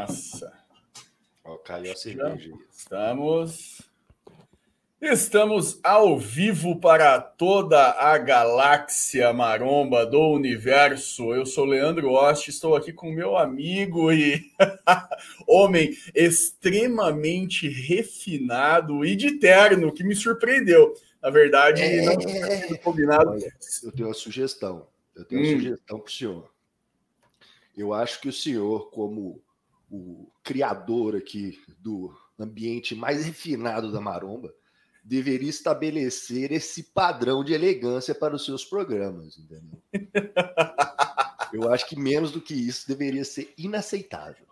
Massa. Ó, caiu a cerveja. Estamos. Estamos ao vivo para toda a galáxia maromba do universo. Eu sou Leandro Ost, estou aqui com meu amigo e homem extremamente refinado e de terno, que me surpreendeu. Na verdade, é... não tinha combinado. Olha, eu tenho uma sugestão. Eu tenho uma hum. sugestão para o senhor. Eu acho que o senhor, como o criador aqui do ambiente mais refinado da maromba, deveria estabelecer esse padrão de elegância para os seus programas, entendeu? Eu acho que menos do que isso deveria ser inaceitável.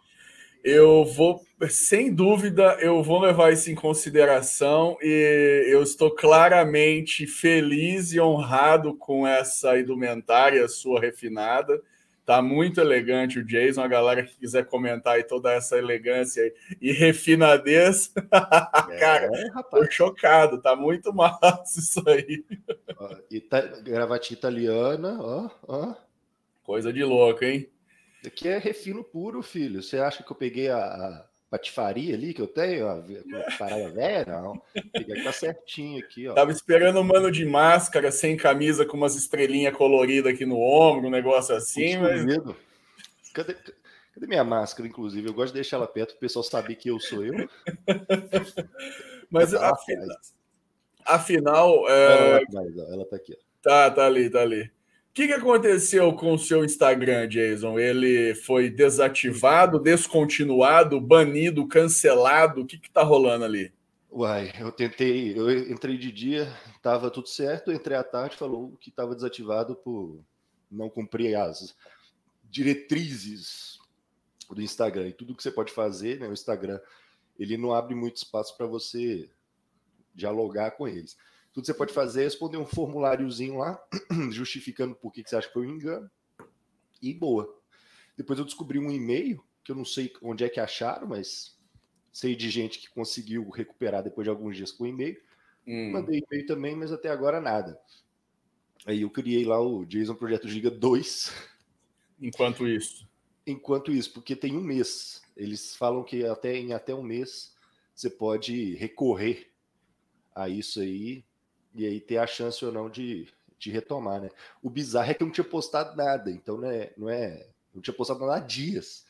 Eu vou, sem dúvida, eu vou levar isso em consideração e eu estou claramente feliz e honrado com essa indumentária sua refinada. Tá muito elegante o Jason. A galera que quiser comentar aí toda essa elegância e refinadez. É, Cara, rapaz. tô chocado. Tá muito massa isso aí. Ita gravatinha italiana, ó, ó. Coisa de louco, hein? Aqui é refino puro, filho. Você acha que eu peguei a, patifaria ali que eu tenho, a parada velha, não. Fica tá certinho aqui, ó. Tava esperando um mano de máscara, sem camisa, com umas estrelinhas coloridas aqui no ombro, um negócio assim, mas. Cadê, cadê minha máscara, inclusive? Eu gosto de deixar ela perto para o pessoal saber que eu sou eu. mas afinal. afinal é... ela, ela tá aqui, ó. Tá, tá ali, tá ali que, que aconteceu com o seu Instagram, Jason? Ele foi desativado, descontinuado, banido, cancelado? O que está rolando ali? Uai, eu tentei, eu entrei de dia, estava tudo certo, entrei à tarde, falou que estava desativado por não cumprir as diretrizes do Instagram. E tudo que você pode fazer, né, o Instagram, ele não abre muito espaço para você dialogar com eles. Tudo que você pode fazer é responder um formuláriozinho lá, justificando por que você acha que foi um engano. E boa. Depois eu descobri um e-mail, que eu não sei onde é que acharam, mas sei de gente que conseguiu recuperar depois de alguns dias com o e-mail. Hum. Mandei e-mail também, mas até agora nada. Aí eu criei lá o Jason Projeto Giga 2. Enquanto isso. Enquanto isso, porque tem um mês. Eles falam que até em até um mês você pode recorrer a isso aí e aí ter a chance ou não de, de retomar, né? O bizarro é que eu não tinha postado nada, então né, não é, não tinha postado nada há dias.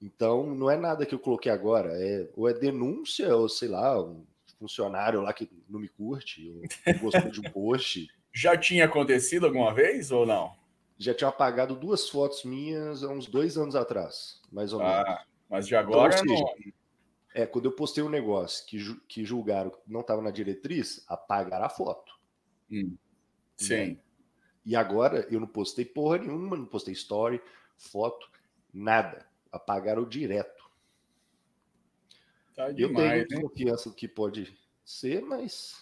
Então não é nada que eu coloquei agora, é ou é denúncia ou sei lá, um funcionário lá que não me curte, ou gostou de um post. Já tinha acontecido alguma vez ou não? Já tinha apagado duas fotos minhas há uns dois anos atrás, mais ou ah, menos. Mas de agora então, seja, não. É, quando eu postei um negócio que, que julgaram que não estava na diretriz, apagaram a foto. Hum. Né? Sim. E agora eu não postei porra nenhuma, não postei story, foto, nada. Apagaram direto. Tá demais, eu tenho confiança que pode ser, mas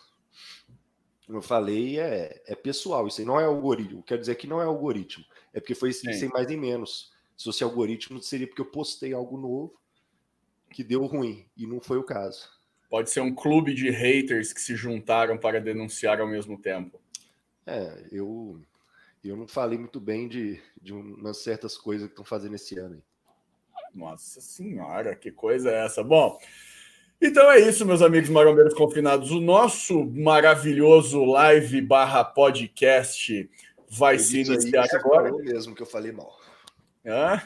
como eu falei, é, é pessoal. Isso aí não é algoritmo. Quer dizer que não é algoritmo. É porque foi Sim. sem mais nem menos. Se fosse algoritmo, seria porque eu postei algo novo que deu ruim, e não foi o caso. Pode ser um clube de haters que se juntaram para denunciar ao mesmo tempo. É, eu, eu não falei muito bem de, de umas certas coisas que estão fazendo esse ano. Nossa senhora, que coisa é essa? Bom, então é isso, meus amigos marombeiros confinados. O nosso maravilhoso live barra podcast vai se iniciar agora. mesmo que eu falei mal. Ah?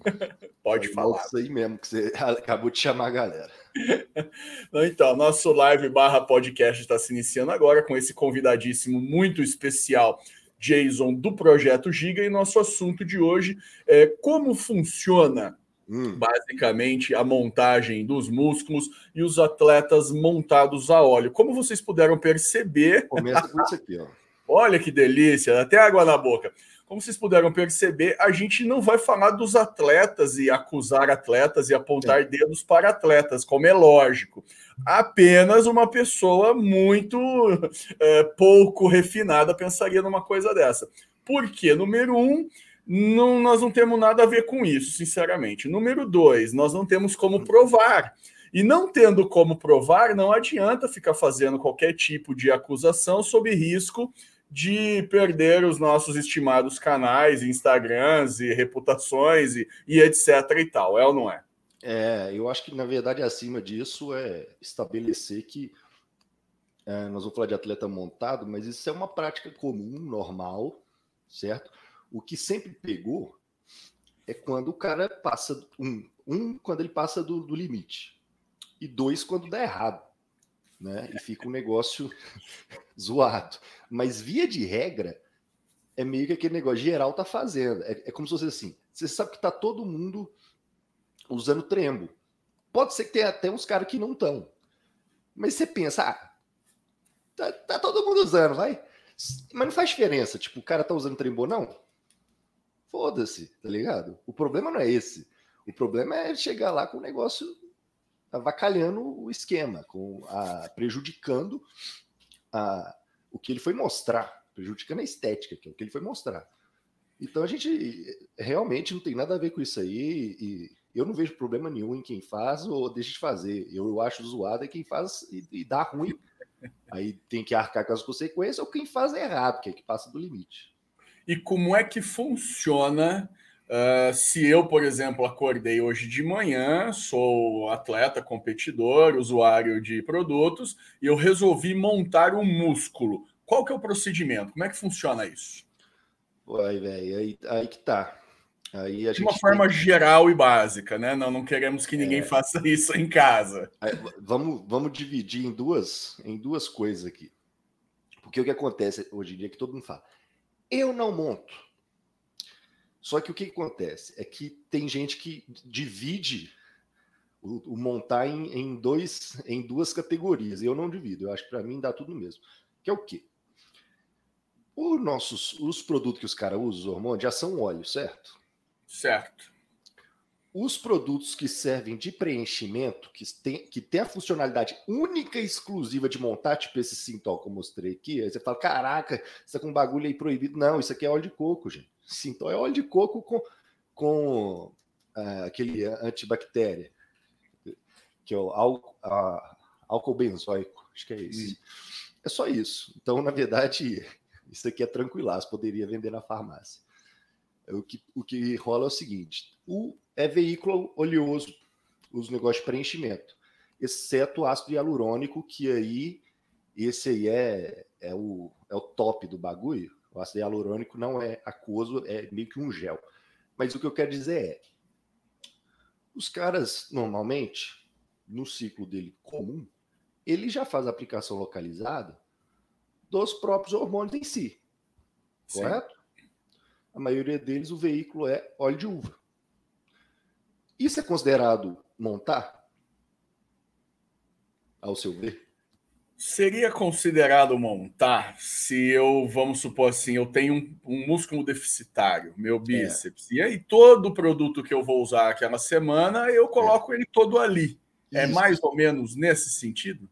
Pode Foi falar. Isso aí mesmo, que você acabou de chamar a galera. Então, nosso live barra podcast está se iniciando agora com esse convidadíssimo muito especial, Jason, do Projeto Giga, e nosso assunto de hoje é como funciona hum. basicamente a montagem dos músculos e os atletas montados a óleo. Como vocês puderam perceber. Começa com isso aqui, ó. Olha que delícia, até água na boca como vocês puderam perceber, a gente não vai falar dos atletas e acusar atletas e apontar é. dedos para atletas, como é lógico. Apenas uma pessoa muito é, pouco refinada pensaria numa coisa dessa. Por quê? Número um, não, nós não temos nada a ver com isso, sinceramente. Número dois, nós não temos como provar. E não tendo como provar, não adianta ficar fazendo qualquer tipo de acusação sob risco de perder os nossos estimados canais, Instagrams e reputações e, e etc e tal, é ou não é? É, eu acho que na verdade acima disso é estabelecer que é, nós vamos falar de atleta montado, mas isso é uma prática comum, normal, certo? O que sempre pegou é quando o cara passa um, um quando ele passa do, do limite e dois quando dá errado, né? E fica um negócio zoado. Mas via de regra é meio que aquele negócio geral tá fazendo. É, é como se fosse assim. Você sabe que tá todo mundo usando trembo. Pode ser que tenha até uns caras que não estão. Mas você pensa, ah, tá, tá, todo mundo usando, vai. Mas não faz diferença. Tipo, o cara tá usando trembo, não? Foda-se, tá ligado? O problema não é esse. O problema é chegar lá com o negócio avacalhando o esquema, com a, prejudicando a, o que ele foi mostrar, prejudicando a estética, que é o que ele foi mostrar. Então a gente realmente não tem nada a ver com isso aí e eu não vejo problema nenhum em quem faz ou deixa de fazer. Eu, acho zoado é quem faz e, e dá ruim. Aí tem que arcar com as consequências ou quem faz errado, que é que passa do limite. E como é que funciona Uh, se eu, por exemplo, acordei hoje de manhã, sou atleta, competidor, usuário de produtos, e eu resolvi montar um músculo, qual que é o procedimento? Como é que funciona isso? Uai, velho, aí, aí que tá. Aí de uma forma tem... geral e básica, né? Não, não queremos que ninguém é... faça isso em casa. Aí, vamos, vamos dividir em duas, em duas coisas aqui. Porque o que acontece hoje em dia é que todo mundo fala: eu não monto só que o que acontece é que tem gente que divide o, o montar em, em, dois, em duas categorias. Eu não divido, eu acho que para mim dá tudo mesmo. Que é o quê? Os nossos, os produtos que os caras usam, os hormônios, já são óleo, certo? Certo. Os produtos que servem de preenchimento, que tem, que tem a funcionalidade única e exclusiva de montar, tipo esse sintol que eu mostrei aqui, aí você fala: caraca, isso é com um bagulho aí proibido. Não, isso aqui é óleo de coco, gente. Sintol é óleo de coco com, com uh, aquele antibactéria, que é o álcool, álcool benzoico. Acho que é isso. É só isso. Então, na verdade, isso aqui é tranquilaço, poderia vender na farmácia. O que, o que rola é o seguinte: o, é veículo oleoso, os negócios de preenchimento, exceto ácido hialurônico, que aí esse aí é, é, o, é o top do bagulho. O ácido hialurônico não é aquoso, é meio que um gel. Mas o que eu quero dizer é: os caras, normalmente, no ciclo dele comum, ele já faz a aplicação localizada dos próprios hormônios em si. Sim. Correto? A maioria deles, o veículo é óleo de uva. Isso é considerado montar? Ao seu ver? Seria considerado montar se eu, vamos supor assim, eu tenho um, um músculo deficitário, meu é. bíceps, é. e aí todo produto que eu vou usar aquela semana, eu coloco é. ele todo ali. É isso. É mais ou menos nesse sentido?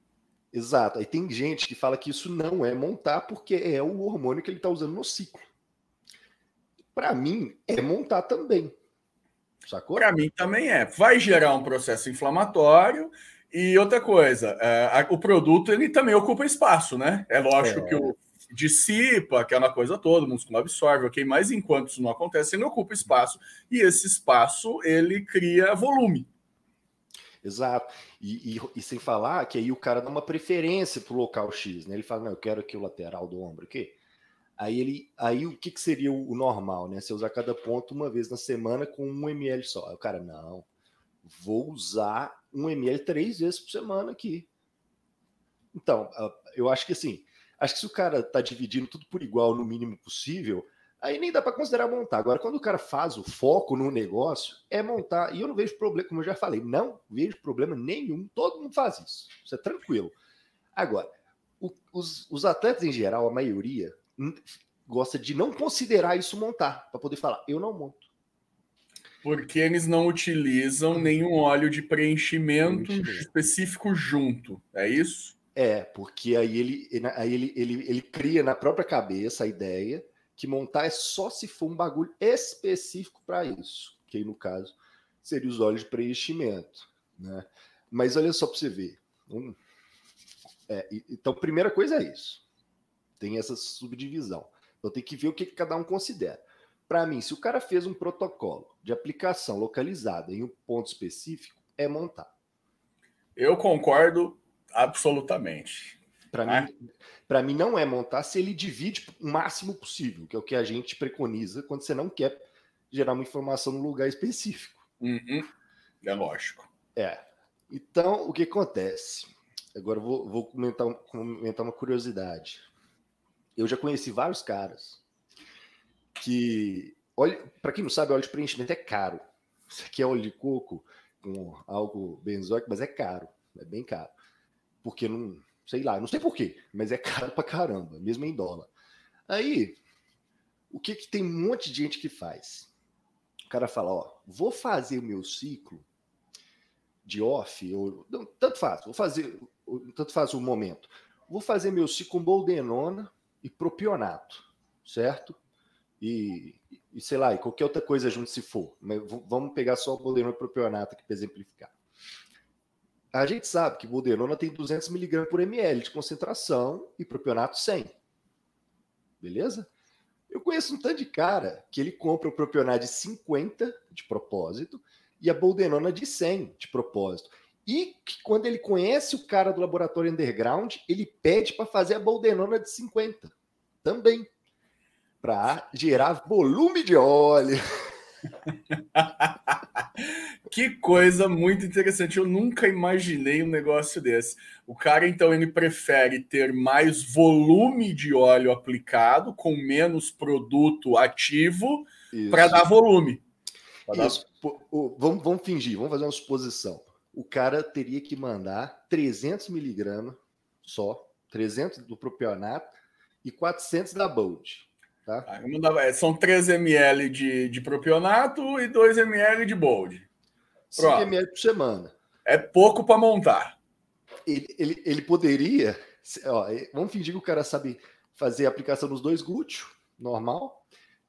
Exato. Aí tem gente que fala que isso não é montar porque é o hormônio que ele está usando no ciclo. Para mim, é montar também. Sacou? Para mim também é. Vai gerar um processo inflamatório e outra coisa, é, o produto ele também ocupa espaço, né? É lógico é. que o dissipa aquela coisa toda, o músculo absorve, ok? Mas enquanto isso não acontece, ele ocupa espaço e esse espaço ele cria volume. Exato. E, e, e sem falar que aí o cara dá uma preferência para o local X, né? Ele fala, não, eu quero aqui o lateral do ombro, ok? Aí ele, aí o que, que seria o normal, né? Você usar cada ponto uma vez na semana com um ml só. Aí o cara, não, vou usar um ml três vezes por semana aqui. Então, eu acho que assim, acho que se o cara tá dividindo tudo por igual no mínimo possível, aí nem dá para considerar montar. Agora, quando o cara faz o foco no negócio, é montar. E eu não vejo problema, como eu já falei, não vejo problema nenhum. Todo mundo faz isso. Isso é tranquilo. Agora, o, os, os atletas em geral, a maioria, gosta de não considerar isso montar, para poder falar, eu não monto. Porque eles não utilizam nenhum óleo de preenchimento, preenchimento, específico junto, é isso? É, porque aí ele, aí ele, ele, ele cria na própria cabeça a ideia que montar é só se for um bagulho específico para isso, que aí no caso seria os óleos de preenchimento, né? Mas olha só para você ver. Um, é, então, primeira coisa é isso. Tem essa subdivisão. Então tem que ver o que cada um considera. Para mim, se o cara fez um protocolo de aplicação localizada em um ponto específico, é montar. Eu concordo absolutamente. Para é? mim, para mim não é montar se ele divide o máximo possível, que é o que a gente preconiza quando você não quer gerar uma informação no lugar específico. Uhum. É lógico. É. Então, o que acontece? Agora eu vou, vou comentar, comentar uma curiosidade. Eu já conheci vários caras que. Olha, para quem não sabe, óleo de preenchimento é caro. Isso aqui é óleo de coco com algo benzoico, mas é caro. É bem caro. Porque não. Sei lá, não sei porquê, mas é caro pra caramba, mesmo em dólar. Aí, o que, que tem um monte de gente que faz? O cara fala, ó, vou fazer o meu ciclo de off, ou não, tanto faz, vou fazer, tanto faz o momento. Vou fazer meu ciclo com boldenona e propionato, certo? E, e sei lá, e qualquer outra coisa junto se for. Mas vamos pegar só o boldenona e propionato aqui para exemplificar. A gente sabe que boldenona tem 200 mg por ml de concentração e propionato 100. Beleza? Eu conheço um tanto de cara que ele compra o propionato de 50 de propósito e a boldenona de 100 de propósito. E que quando ele conhece o cara do laboratório underground, ele pede para fazer a boldenona de 50 também, para gerar volume de óleo. que coisa muito interessante. Eu nunca imaginei um negócio desse. O cara, então, ele prefere ter mais volume de óleo aplicado, com menos produto ativo, para dar volume. Dar... Vamos, vamos fingir, vamos fazer uma suposição. O cara teria que mandar 300 miligramas só, 300 do propionato e 400 da Bold. Tá? Ah, é, são 3 ml de, de propionato e 2 ml de Bold. 5 ml por semana. É pouco para montar. Ele, ele, ele poderia. Ó, vamos fingir que o cara sabe fazer a aplicação nos dois glúteos, normal,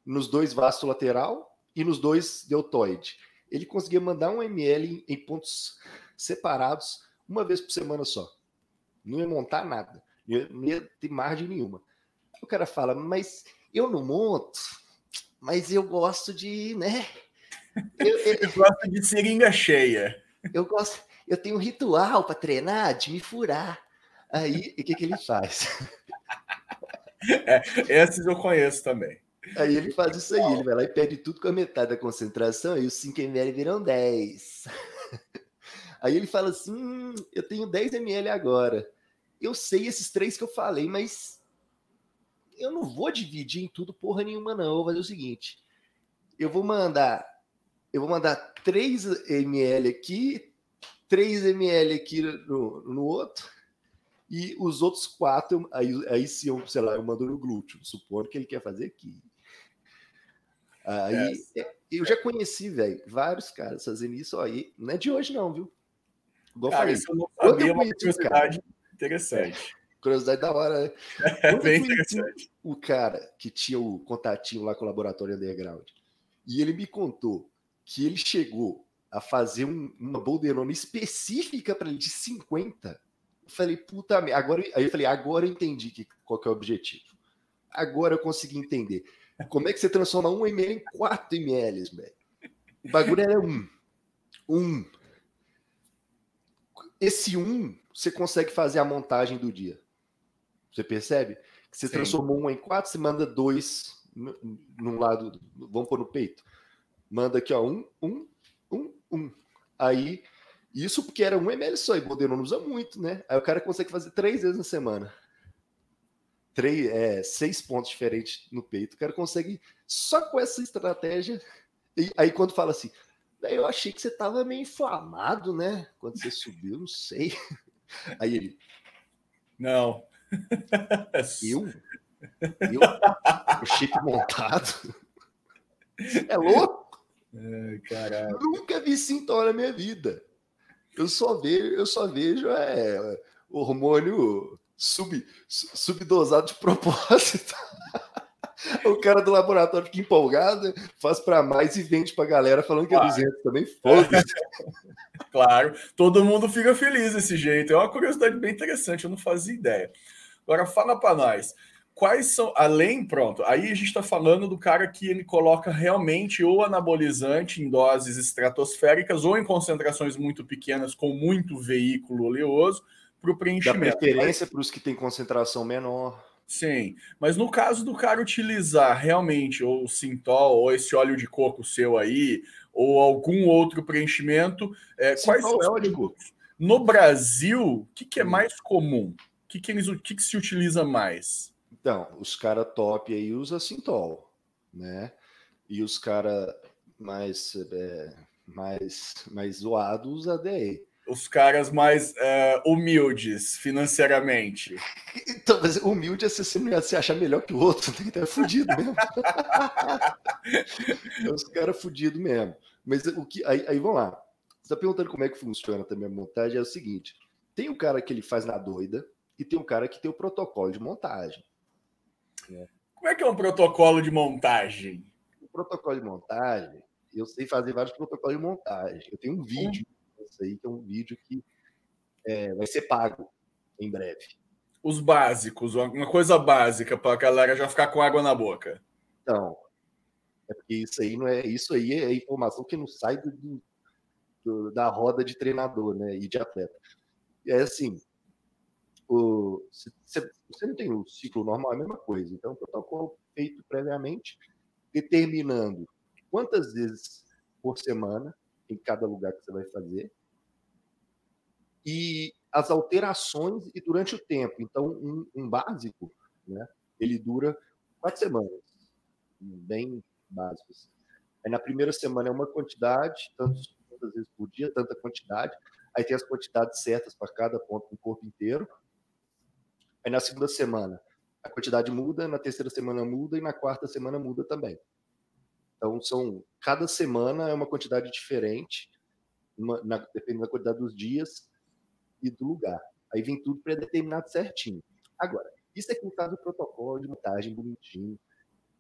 nos dois vasto lateral e nos dois deltoide. Ele conseguia mandar um ml em, em pontos separados uma vez por semana só. Não ia montar nada. Não ia ter margem nenhuma. O cara fala, mas eu não monto, mas eu gosto de, né? Eu, eu, eu gosto de seringa cheia. Eu gosto, eu tenho um ritual para treinar de me furar. Aí, o que, que ele faz? É, esses eu conheço também. Aí ele faz isso aí, ele vai lá e pede tudo com a metade da concentração e os 5 ml viram 10. Aí ele fala assim: hum, eu tenho 10 ml agora. Eu sei esses três que eu falei, mas eu não vou dividir em tudo porra nenhuma, não. Eu vou fazer o seguinte: eu vou mandar, eu vou mandar 3 ml aqui, 3 ml aqui no, no outro, e os outros quatro, aí, aí se eu, sei lá, eu mando no glúteo, supondo que ele quer fazer aqui. Aí é. eu já conheci, velho, vários caras fazendo isso aí. Não é de hoje, não, viu? Igual cara, falei, isso eu não sabia, eu uma curiosidade interessante. Curiosidade da hora, né? É bem interessante. O cara que tinha o contatinho lá com o laboratório underground. E ele me contou que ele chegou a fazer um, uma bolderona específica para ele de 50. Eu falei, puta merda. Agora, aí eu falei, agora eu entendi que, qual que é o objetivo. Agora eu consegui entender. Como é que você transforma 1 ml em 4 ml, velho? O bagulho era um. Um. Esse um, você consegue fazer a montagem do dia. Você percebe? Que você Sim. transformou um em quatro, você manda dois num lado, vamos pôr no peito. Manda aqui, ó, um, um, um, um. Aí, isso porque era um ml só, e modelo não usa muito, né? Aí o cara consegue fazer três vezes na semana. Três, é, seis pontos diferentes no peito. O cara consegue, só com essa estratégia. E aí, quando fala assim, eu achei que você tava meio inflamado, né? Quando você subiu, não sei. Aí ele. Não, eu? Eu? O chip montado? É louco? É, Nunca vi sintoma na minha vida. Eu só vejo, eu só vejo é, hormônio sub, subdosado de propósito. o cara do laboratório fica empolgado, faz para mais e vende para galera falando que é 200 também. Foda-se. claro, todo mundo fica feliz desse jeito. É uma curiosidade bem interessante, eu não fazia ideia. Agora fala para nós. quais são, além, pronto, aí a gente está falando do cara que ele coloca realmente o anabolizante em doses estratosféricas ou em concentrações muito pequenas com muito veículo oleoso para o preenchimento. Dá preferência para os que têm concentração menor. Sim, mas no caso do cara utilizar realmente ou o Sintol ou esse óleo de coco seu aí, ou algum outro preenchimento, é, quais são os óleo de coco? No Brasil, o que, que é hum. mais comum? O que, que, eles, o que, que se utiliza mais? Então, os caras top aí usam Sintol, né? E os caras mais, é, mais, mais zoados usam DE os caras mais uh, humildes financeiramente. Então, mas humilde é você não ia se achar melhor que o outro, tem que estar fudido mesmo. é os caras fudidos mesmo. Mas o que. Aí, aí vamos lá. Você está perguntando como é que funciona também a montagem? É o seguinte: tem o cara que ele faz na doida e tem o cara que tem o protocolo de montagem. Como é que é um protocolo de montagem? O protocolo de montagem, eu sei fazer vários protocolos de montagem. Eu tenho um vídeo isso aí, que é um vídeo que é, vai ser pago em breve. Os básicos, uma coisa básica para a galera já ficar com água na boca. Então, é porque isso aí não é isso aí é informação que não sai do, do, da roda de treinador, né, e de atleta. E é assim, você não tem um ciclo normal, é a mesma coisa. Então, protocolo feito previamente, determinando quantas vezes por semana em cada lugar que você vai fazer, e as alterações e durante o tempo. Então, um, um básico, né, ele dura quatro semanas, bem básicos. Aí na primeira semana é uma quantidade, tantas vezes por dia, tanta quantidade. Aí tem as quantidades certas para cada ponto do corpo inteiro. Aí na segunda semana a quantidade muda, na terceira semana muda e na quarta semana muda também. Então são cada semana é uma quantidade diferente, uma, na, dependendo da quantidade dos dias e do lugar. Aí vem tudo predeterminado certinho. Agora, isso aqui no caso do protocolo de montagem bonitinho,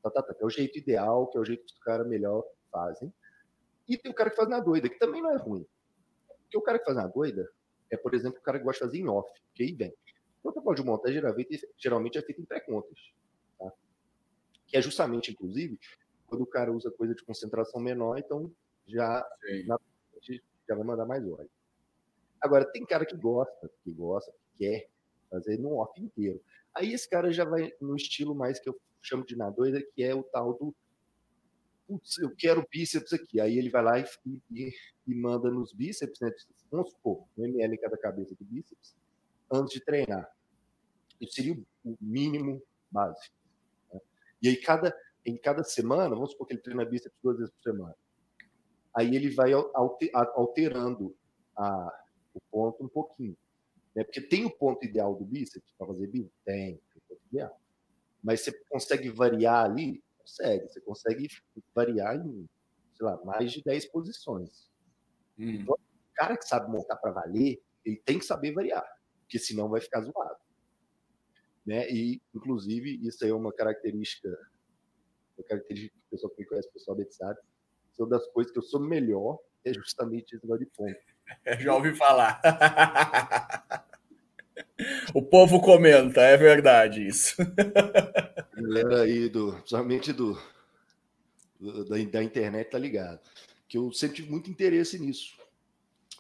tá, tá, tá, que é o jeito ideal, que é o jeito que os caras melhor fazem. E tem o cara que faz na doida, que também não é ruim. Porque o cara que faz na doida é, por exemplo, o cara que gosta de fazer em off, que aí vem. O protocolo de montagem geralmente é feito em pré-contas. Tá? Que é justamente, inclusive, quando o cara usa coisa de concentração menor, então já, na, já vai mandar mais óleo. Agora, tem cara que gosta, que gosta, que quer fazer no off inteiro. Aí esse cara já vai no estilo mais que eu chamo de na doida, que é o tal do putz, eu quero bíceps aqui. Aí ele vai lá e, e, e manda nos bíceps, né? Vamos supor, um ml em cada cabeça do bíceps, antes de treinar. Isso seria o mínimo básico. Né? E aí, cada, em cada semana, vamos supor que ele treina bíceps duas vezes por semana. Aí ele vai alterando a, o ponto um pouquinho. Né? Porque tem o ponto ideal do bíceps para fazer bíceps? Tem, tem o ponto ideal. Mas você consegue variar ali? Consegue. Você consegue variar em, sei lá, mais de 10 posições. Hum. Então, o cara que sabe montar para valer, ele tem que saber variar, porque senão vai ficar zoado. Né? E, inclusive, isso aí é uma característica, uma característica que o pessoal que me conhece pessoalmente sabe, uma das coisas que eu sou melhor é justamente esse negócio de ponto. Já ouvi falar. o povo comenta, é verdade isso. galera aí, do, principalmente do, do da, da, internet, tá ligado. Que eu sempre tive muito interesse nisso.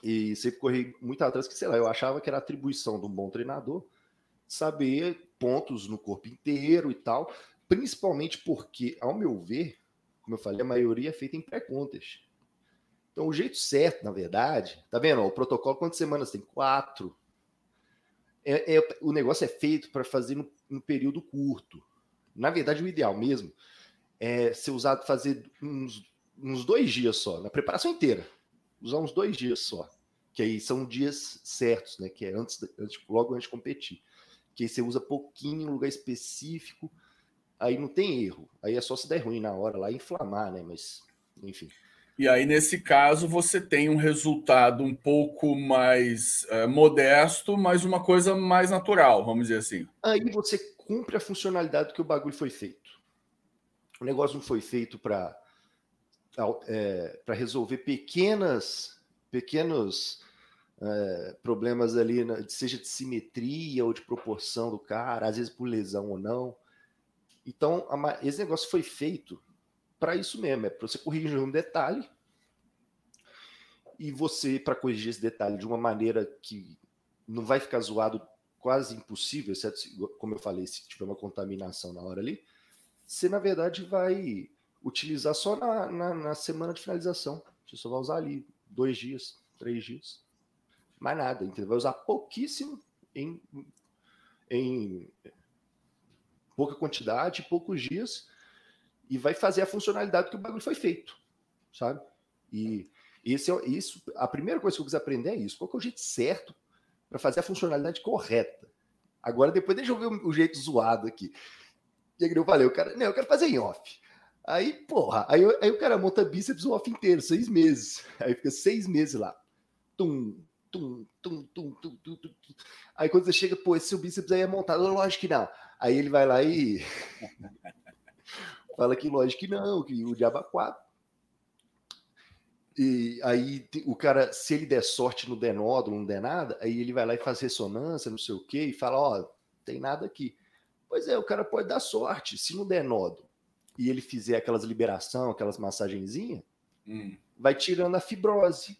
E sempre corri muito atrás, que sei lá, eu achava que era atribuição de um bom treinador saber pontos no corpo inteiro e tal, principalmente porque, ao meu ver, como eu falei, a maioria é feita em pré-contas. Então, o jeito certo, na verdade, tá vendo? o protocolo, quantas semanas tem? Quatro. É, é o negócio é feito para fazer no, no, período curto. Na verdade, o ideal mesmo é ser usado fazer uns, uns dois dias só, na preparação inteira. Usar uns dois dias só. Que aí são dias certos, né? Que é antes, antes logo antes de competir. Que aí você usa pouquinho em um lugar específico, aí não tem erro. Aí é só se der ruim na hora lá inflamar, né? Mas, enfim. E aí, nesse caso, você tem um resultado um pouco mais é, modesto, mas uma coisa mais natural, vamos dizer assim. Aí você cumpre a funcionalidade que o bagulho foi feito. O negócio não foi feito para é, para resolver pequenas pequenos é, problemas ali, seja de simetria ou de proporção do cara, às vezes por lesão ou não. Então, esse negócio foi feito para isso mesmo, é para você corrigir um detalhe e você, para corrigir esse detalhe de uma maneira que não vai ficar zoado quase impossível, exceto, como eu falei, se tiver uma contaminação na hora ali, você, na verdade, vai utilizar só na, na, na semana de finalização. Você só vai usar ali dois dias, três dias. Mais nada, entendeu? Vai usar pouquíssimo em, em pouca quantidade, poucos dias, e vai fazer a funcionalidade que o bagulho foi feito, sabe? E esse é isso. A primeira coisa que eu quis aprender é isso. Qual é o jeito certo para fazer a funcionalidade correta? Agora, depois, deixa eu ver o, jeito zoado aqui. E aí eu falei, o cara, não, eu quero fazer em off. Aí, porra, aí, aí o cara monta bíceps o off inteiro, seis meses. Aí fica seis meses lá. Tum, tum, tum, tum, tum, tum, tum. Aí quando você chega, pô, esse seu bíceps aí é montado. Lógico que não. Aí ele vai lá e fala que lógico que não, que o diabo é quatro. E aí o cara, se ele der sorte no der nódulo, não der nada, aí ele vai lá e faz ressonância, não sei o quê, e fala, ó, oh, tem nada aqui. Pois é, o cara pode dar sorte, se não der nódulo e ele fizer aquelas liberação, aquelas massagenzinhas, hum. vai tirando a fibrose.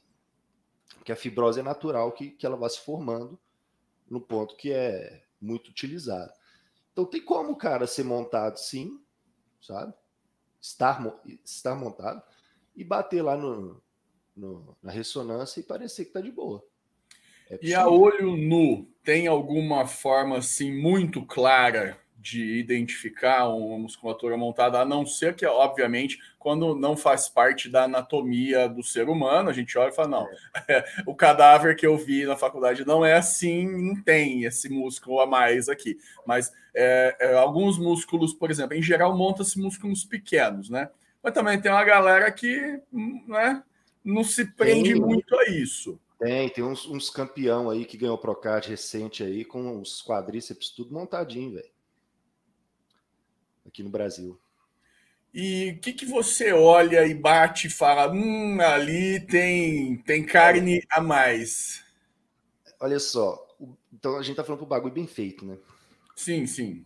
Que a fibrose é natural que, que ela vai se formando no ponto que é muito utilizado. Então tem como, cara, ser montado sim, sabe? Estar, estar montado e bater lá no, no na ressonância e parecer que tá de boa. É e a olho nu, tem alguma forma assim muito clara de identificar uma musculatura montada, a não ser que, obviamente, quando não faz parte da anatomia do ser humano, a gente olha e fala: não, é. o cadáver que eu vi na faculdade não é assim, não tem esse músculo a mais aqui. Mas é, é, alguns músculos, por exemplo, em geral, monta-se músculos pequenos, né? Mas também tem uma galera que né, não se prende tem, muito a isso. Tem, tem uns, uns campeão aí que ganhou Procard recente aí, com os quadríceps tudo montadinho, velho aqui no Brasil. E o que, que você olha e bate e fala, hum, ali tem, tem carne a mais? Olha só, então a gente tá falando pro bagulho bem feito, né? Sim, sim.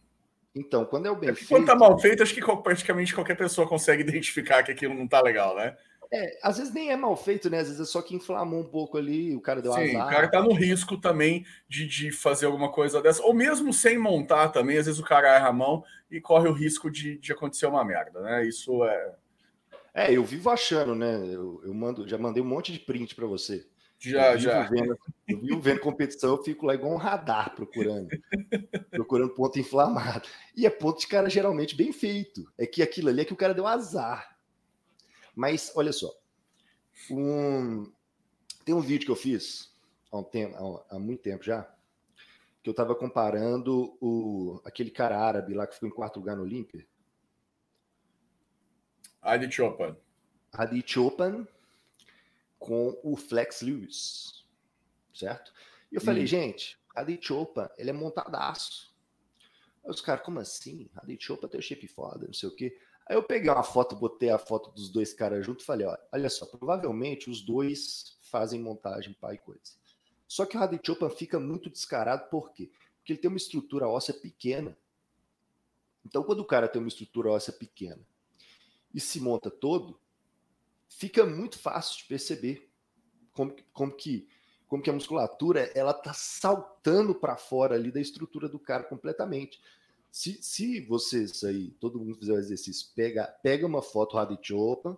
Então, quando é o bem é feito. Quando tá mal feito, acho que praticamente qualquer pessoa consegue identificar que aquilo não tá legal, né? É, às vezes nem é mal feito, né? Às vezes é só que inflamou um pouco ali, o cara deu Sim, azar. o cara tá no risco também de, de fazer alguma coisa dessa. Ou mesmo sem montar também, às vezes o cara erra a mão e corre o risco de, de acontecer uma merda, né? Isso é. É, eu vivo achando, né? Eu, eu mando, já mandei um monte de print para você. Já, eu já. Vendo, eu vivo vendo competição, eu fico lá igual um radar procurando. procurando ponto inflamado. E é ponto de cara geralmente bem feito. É que aquilo ali é que o cara deu azar. Mas olha só, um, tem um vídeo que eu fiz há, um tempo, há muito tempo já, que eu estava comparando o, aquele cara árabe lá que ficou em quarto lugar no Olímpia. Adi Chopin. Adi Chopin com o Flex Lewis, certo? E eu falei, hum. gente, Adi Chopin, ele é montadaço. Aí os caras, como assim? Adi Chopin tem o shape foda, não sei o quê. Aí eu peguei uma foto, botei a foto dos dois caras junto e falei: olha, olha só, provavelmente os dois fazem montagem, pai e coisa. Só que o Radit Chopin fica muito descarado, por quê? Porque ele tem uma estrutura óssea pequena. Então, quando o cara tem uma estrutura óssea pequena e se monta todo, fica muito fácil de perceber como, como que como que a musculatura ela tá saltando para fora ali da estrutura do cara completamente. Se, se vocês aí, todo mundo fizer o exercício, pega, pega uma foto Radit Chopin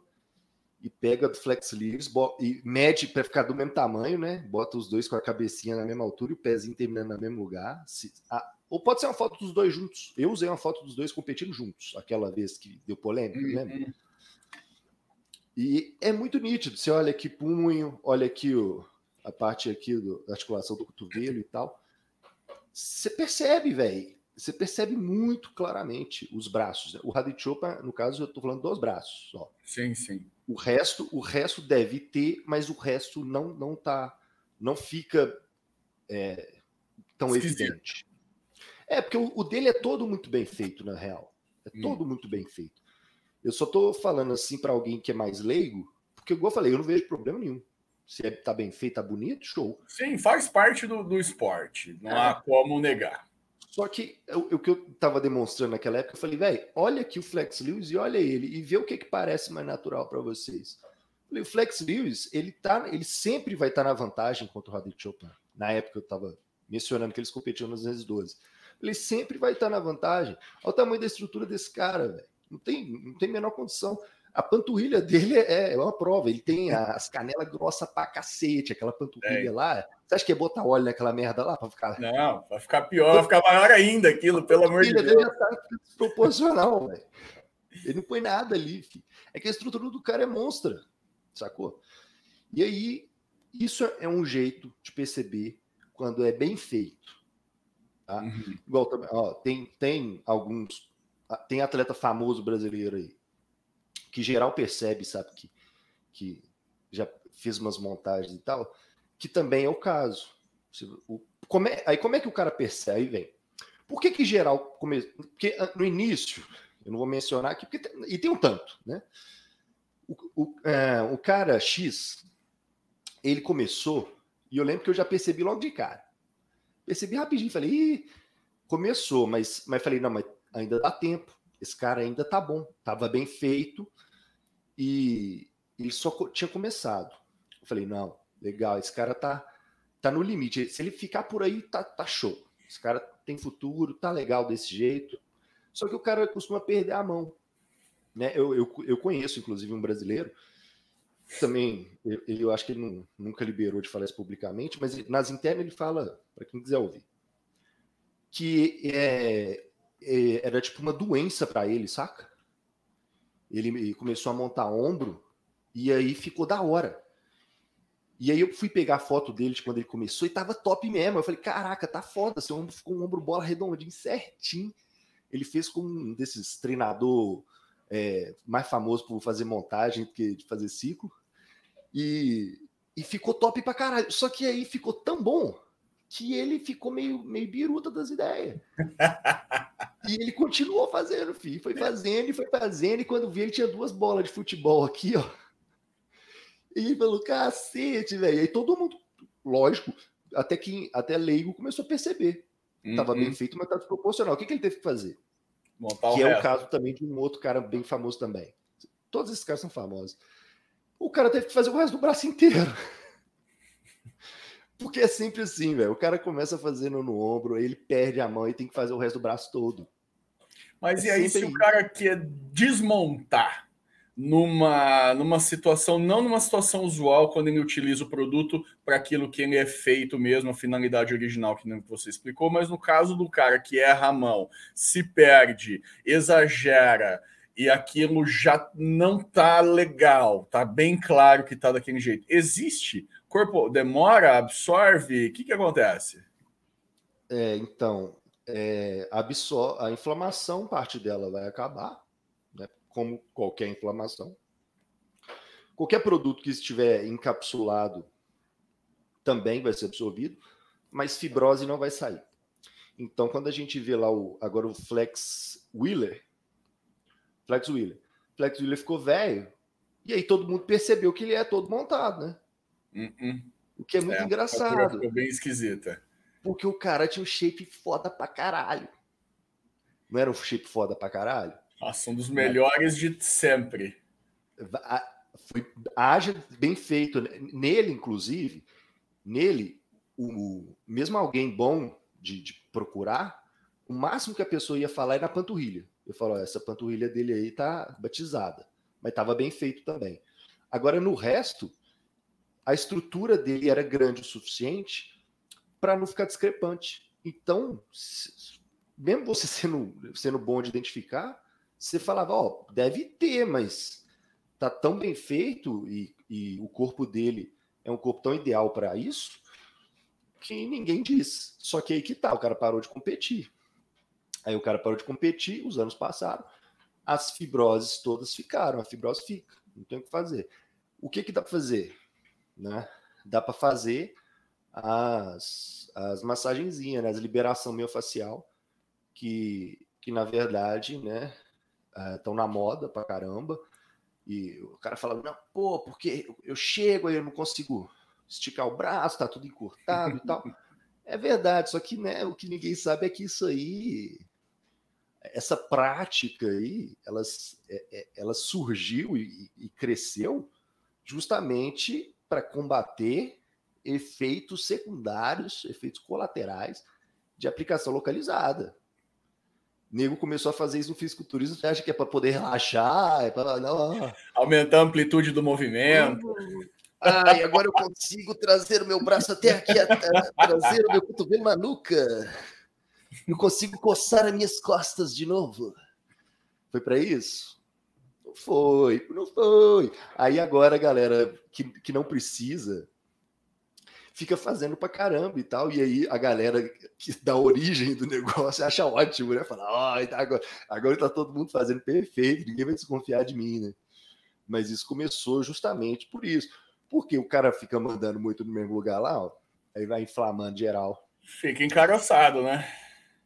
e pega do Flex Leaves e mede para ficar do mesmo tamanho, né? Bota os dois com a cabecinha na mesma altura e o pezinho terminando no mesmo lugar. Se, a, ou pode ser uma foto dos dois juntos. Eu usei uma foto dos dois competindo juntos, aquela vez que deu polêmica, uhum. lembra? E é muito nítido. Você olha aqui punho, olha aqui o, a parte aqui do, da articulação do cotovelo e tal. Você percebe, velho você percebe muito claramente os braços. Né? O Radichopa, no caso, eu estou falando dos braços. Ó. Sim, sim. O resto, o resto deve ter, mas o resto não não tá, não fica é, tão Esquisito. evidente. É porque o, o, dele é todo muito bem feito, na real. É hum. todo muito bem feito. Eu só estou falando assim para alguém que é mais leigo, porque igual eu falei, eu não vejo problema nenhum. Se é, tá bem feito, tá bonito, show. Sim, faz parte do, do esporte. Não é. há como negar. Só que o, que eu estava demonstrando naquela época, eu falei, velho, olha aqui o Flex Lewis e olha ele e vê o que, que parece mais natural para vocês. Falei, o Flex Lewis, ele, tá, ele sempre vai estar tá na vantagem contra o Rodrigo Chopin. Na época eu estava mencionando que eles competiam nos 212. Ele sempre vai estar tá na vantagem. Olha o tamanho da estrutura desse cara, velho. Não tem, não tem menor condição. A panturrilha dele é, é uma prova. Ele tem as canelas grossas pra cacete, aquela panturrilha é. lá. Você acha que é botar óleo naquela merda lá pra ficar. Não, vai ficar pior, vai ficar maior ainda aquilo, pelo amor de Deus. Dele já tá desproporcional, velho. Ele não põe nada ali, filho. É que a estrutura do cara é monstra, sacou? E aí, isso é um jeito de perceber quando é bem feito. Tá? Uhum. Igual ó, tem, tem alguns. Tem atleta famoso brasileiro aí que geral percebe, sabe, que, que já fez umas montagens e tal, que também é o caso. Como é, aí como é que o cara percebe? Aí vem. Por que que geral come, Porque ah, no início, eu não vou mencionar aqui, porque tem, e tem um tanto, né? O, o, é, o cara X, ele começou, e eu lembro que eu já percebi logo de cara. Percebi rapidinho, falei, começou, mas, mas falei, não, mas ainda dá tempo. Esse cara ainda tá bom, tava bem feito e ele só tinha começado. Eu falei, não, legal, esse cara tá, tá no limite. Se ele ficar por aí, tá, tá show. Esse cara tem futuro, tá legal desse jeito. Só que o cara costuma perder a mão. Né? Eu, eu, eu conheço, inclusive, um brasileiro, também, eu, eu acho que ele não, nunca liberou de falar isso publicamente, mas nas internas ele fala, para quem quiser ouvir, que é, é, era tipo uma doença para ele, saca? Ele começou a montar ombro e aí ficou da hora. E aí eu fui pegar a foto dele de quando ele começou e tava top mesmo. Eu falei, caraca, tá foda, seu ombro ficou um ombro bola redondinho, certinho. Ele fez com um desses treinador é, mais famoso por fazer montagem do que de fazer ciclo. E, e ficou top pra caralho. Só que aí ficou tão bom que ele ficou meio, meio biruta das ideias. e ele continuou fazendo, filho. Foi fazendo e foi fazendo. E quando vi, ele tinha duas bolas de futebol aqui, ó. E ele falou, cacete, velho. Aí todo mundo, lógico, até que até leigo começou a perceber. Uhum. Tava bem feito, mas tá desproporcional. O que, que ele teve que fazer? Montar que é resto. o caso também de um outro cara bem famoso também. Todos esses caras são famosos. O cara teve que fazer o resto do braço inteiro. Porque é sempre assim, velho. O cara começa fazendo no ombro, aí ele perde a mão e tem que fazer o resto do braço todo. Mas é e aí, se o cara quer desmontar numa, numa situação, não numa situação usual, quando ele utiliza o produto para aquilo que ele é feito mesmo, a finalidade original que você explicou, mas no caso do cara que erra a mão, se perde, exagera, e aquilo já não tá legal, tá bem claro que tá daquele jeito. Existe corpo demora, absorve? O que, que acontece? É, então, é, a inflamação, parte dela vai acabar, né, como qualquer inflamação. Qualquer produto que estiver encapsulado também vai ser absorvido, mas fibrose não vai sair. Então, quando a gente vê lá o, agora o Flex Wheeler, Flex Wheeler, Flex Wheeler ficou velho, e aí todo mundo percebeu que ele é todo montado, né? Uh -uh. O que é muito é, engraçado. Ficou bem esquisita. Porque o cara tinha um shape foda pra caralho. Não era um shape foda pra caralho? Nossa, um dos melhores é. de sempre. Foi, haja bem feito. Nele, inclusive, nele, o, mesmo alguém bom de, de, procurar, o máximo que a pessoa ia falar é na panturrilha. Eu falo, essa panturrilha dele aí tá batizada. Mas tava bem feito também. Agora, no resto, a estrutura dele era grande o suficiente para não ficar discrepante. Então, mesmo você sendo, sendo bom de identificar, você falava, ó, oh, deve ter, mas tá tão bem feito e, e o corpo dele é um corpo tão ideal para isso que ninguém diz. Só que aí que tá, o cara parou de competir. Aí o cara parou de competir, os anos passaram, as fibroses todas ficaram, a fibrose fica, não tem o que fazer. O que que dá para fazer? Né? Dá para fazer as, as massagenzinhas, né? As liberação miofascial, que, que na verdade, né, estão é, na moda pra caramba. E o cara fala, não, pô, porque eu chego aí, eu não consigo esticar o braço, tá tudo encurtado e tal. É verdade, só que né, o que ninguém sabe é que isso aí, essa prática aí, elas, é, é, ela surgiu e, e cresceu justamente para combater efeitos secundários, efeitos colaterais de aplicação localizada. O nego começou a fazer isso no fisiculturismo, você acha que é para poder relaxar, é para não aumentar a amplitude do movimento. Ai, agora eu consigo trazer o meu braço até aqui, trazer o meu cotovelo na nuca. Eu consigo coçar as minhas costas de novo. Foi para isso? Foi, não foi. Aí agora, galera, que, que não precisa, fica fazendo pra caramba e tal. E aí a galera que dá origem do negócio acha ótimo, né? Fala, ó, oh, agora, agora tá todo mundo fazendo perfeito, ninguém vai desconfiar de mim, né? Mas isso começou justamente por isso. Porque o cara fica mandando muito no mesmo lugar lá, ó, aí vai inflamando geral. Fica encaroçado, né?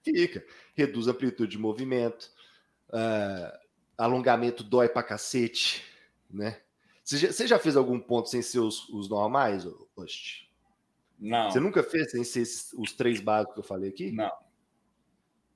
Fica. Reduz a amplitude de movimento. Uh, alongamento dói pra cacete, né? Você já, você já fez algum ponto sem ser os, os normais, Oste? Não. Você nunca fez sem ser esses, os três básicos que eu falei aqui? Não.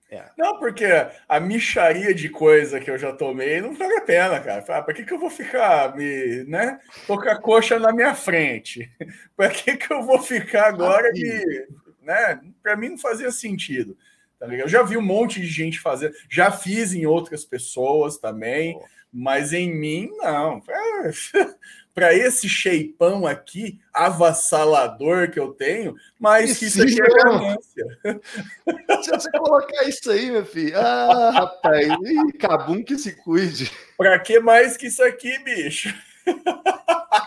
É. Não, porque a micharia de coisa que eu já tomei não vale a pena, cara. Ah, para que, que eu vou ficar me, né? Tô com a coxa na minha frente. Para que, que eu vou ficar agora me, né? Para mim não fazia sentido. Tá ligado? Eu já vi um monte de gente fazer, já fiz em outras pessoas também, mas em mim não. para esse shapeão aqui, avassalador que eu tenho, mais que isso é. Se você colocar isso aí, meu filho, ah, rapaz, cabum que se cuide. Para que mais que isso aqui, bicho?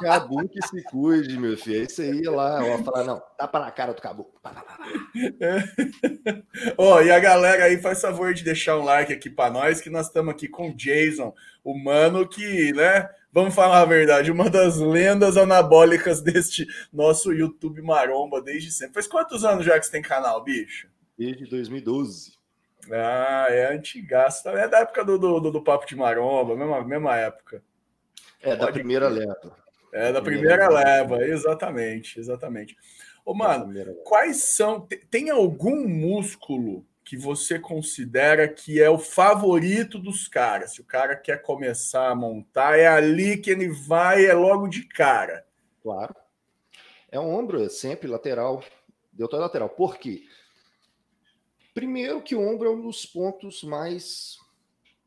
Cabum que se cuide, meu filho. É isso aí lá. Ó, falar, não, tapa na cara do Cabum. oh, e a galera aí faz favor de deixar um like aqui para nós, que nós estamos aqui com o Jason, o mano que, né? Vamos falar a verdade, uma das lendas anabólicas deste nosso YouTube maromba desde sempre. Faz quantos anos já que você tem canal, bicho? Desde 2012. Ah, é antigaço. É da época do, do, do Papo de Maromba, mesma, mesma época. É, da primeira leva. É, da primeira, primeira leva, exatamente, exatamente. Ô, mano, quais são. Tem algum músculo que você considera que é o favorito dos caras? Se o cara quer começar a montar, é ali que ele vai, é logo de cara. Claro. É um ombro, é sempre lateral, deltoide lateral. Por quê? Primeiro que o ombro é um dos pontos mais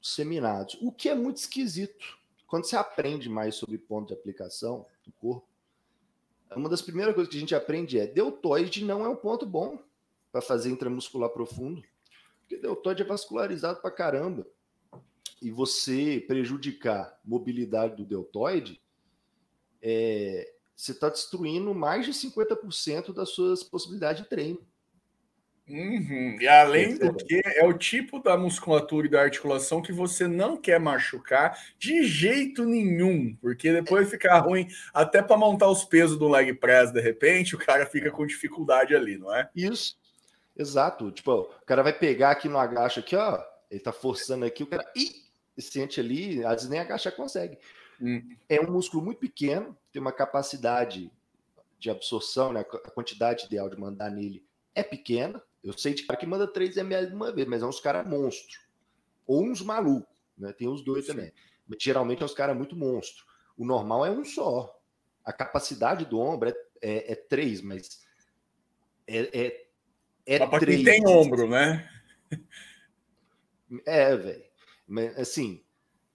seminados, o que é muito esquisito. Quando você aprende mais sobre ponto de aplicação do corpo, uma das primeiras coisas que a gente aprende é deltoide não é um ponto bom para fazer intramuscular profundo. Porque deltoide é vascularizado para caramba. E você prejudicar mobilidade do deltoide, é, você está destruindo mais de 50% das suas possibilidades de treino. Uhum. E além do que, é o tipo da musculatura e da articulação que você não quer machucar de jeito nenhum, porque depois fica ruim até para montar os pesos do leg press, de repente, o cara fica com dificuldade ali, não é? Isso, exato. Tipo, o cara vai pegar aqui no agacho, aqui, ó, ele tá forçando aqui, o cara ih, sente ali, às vezes nem agachar consegue. Hum. É um músculo muito pequeno, tem uma capacidade de absorção, né, a quantidade ideal de mandar nele é pequena, eu sei de cara que manda 3 ml de uma vez, mas é uns caras monstro. Ou uns malucos, né? Tem os dois Sim. também. Mas, geralmente é uns caras muito monstro. O normal é um só. A capacidade do ombro é, é, é três, mas é, é, é mas três. tem ombro, né? É, velho. Mas assim,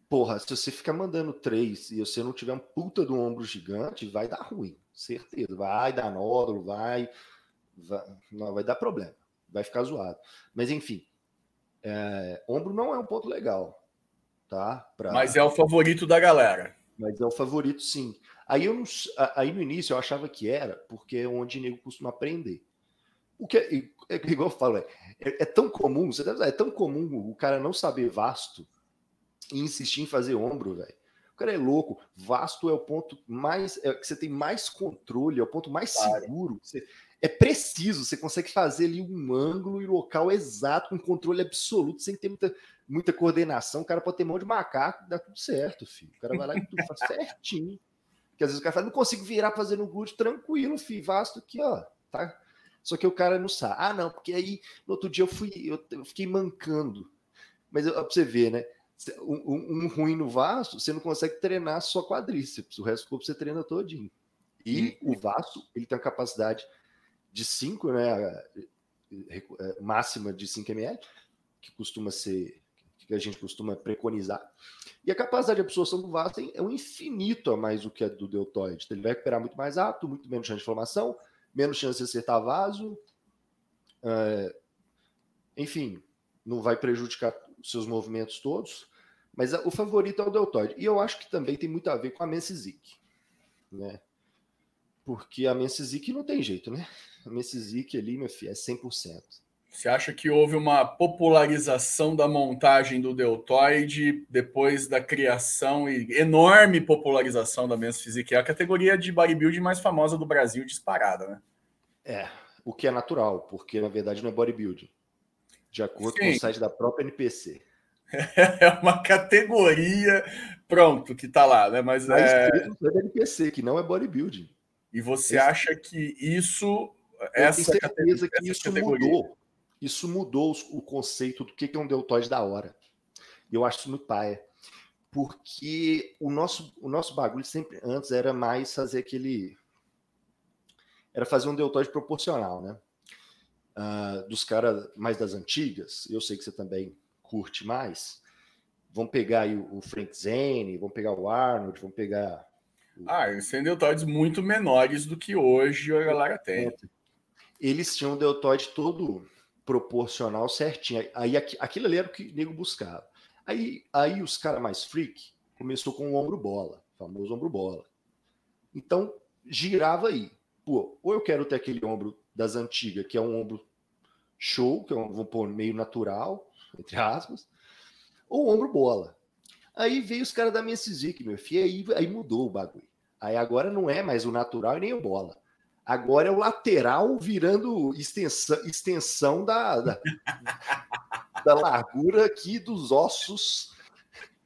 porra, se você ficar mandando três e você não tiver um puta do ombro gigante, vai dar ruim, certeza. Vai dar nódulo, vai, vai, não, vai dar problema vai ficar zoado. Mas enfim, é, ombro não é um ponto legal, tá? Pra... Mas é o favorito da galera. Mas é o favorito, sim. Aí, eu não, aí no início eu achava que era, porque é onde o nego costuma aprender. O que é, é, é igual eu falo, é, é, tão comum, você deve, é tão comum o cara não saber vasto e insistir em fazer ombro, velho. O cara é louco. Vasto é o ponto mais. É, que você tem mais controle, é o ponto mais claro. seguro. Você, é preciso, você consegue fazer ali um ângulo e local exato, com controle absoluto, sem ter muita, muita coordenação. O cara pode ter mão de macaco, dá tudo certo, filho. O cara vai lá e tudo faz certinho. Porque às vezes o cara fala, não consigo virar fazendo um glúteo tranquilo, filho, vasto aqui, ó. Tá? Só que o cara não sabe. Ah, não, porque aí no outro dia eu fui, eu, eu fiquei mancando. Mas pra você ver, né? Um, um, ruim no vaso, você não consegue treinar só quadríceps, o resto do corpo você treina todinho. E o vaso, ele tem a capacidade de 5, né? Máxima de 5 ml, que costuma ser que a gente costuma preconizar. E a capacidade de absorção do vaso é um infinito a mais do que a do deltoide. Então, ele vai recuperar muito mais rápido, muito menos chance de inflamação, menos chance de acertar vaso. É, enfim, não vai prejudicar seus movimentos todos. Mas o favorito é o deltoide. E eu acho que também tem muito a ver com a Mensizik. Né? Porque a Mensizik não tem jeito, né? A Mensizik ali, meu filho, é 100%. Você acha que houve uma popularização da montagem do deltoide depois da criação e enorme popularização da Men's Physique? É a categoria de bodybuilding mais famosa do Brasil, disparada, né? É, o que é natural, porque na verdade não é bodybuilding. De acordo Sim. com o site da própria NPC. É uma categoria, pronto, que tá lá, né? Mas é. é da NPC, que não é bodybuilding. E você Esse... acha que isso. Eu essa tenho certeza que isso categoria... mudou isso mudou o conceito do que é um deltoide da hora. E eu acho isso muito paia. Porque o nosso, o nosso bagulho sempre antes era mais fazer aquele. Era fazer um deltoide proporcional, né? Uh, dos caras mais das antigas, eu sei que você também curte mais. Vão pegar aí o Frank Zane, vão pegar o Arnold, vão pegar. O... Ah, eles têm deltoides muito menores do que hoje a galera tem. Eles tinham um deltoide todo proporcional certinho. Aí aquilo ali era o que o nego buscava. Aí, aí os caras mais freak começou com o ombro bola, famoso ombro bola. Então girava aí. Pô, ou eu quero ter aquele ombro das antigas, que é um ombro show, que é um, pôr meio natural, entre aspas, ou ombro bola. Aí veio os caras da minha Cizic, meu filho, aí, aí mudou o bagulho. Aí agora não é mais o natural e nem o bola. Agora é o lateral virando extensão, extensão da, da, da largura aqui dos ossos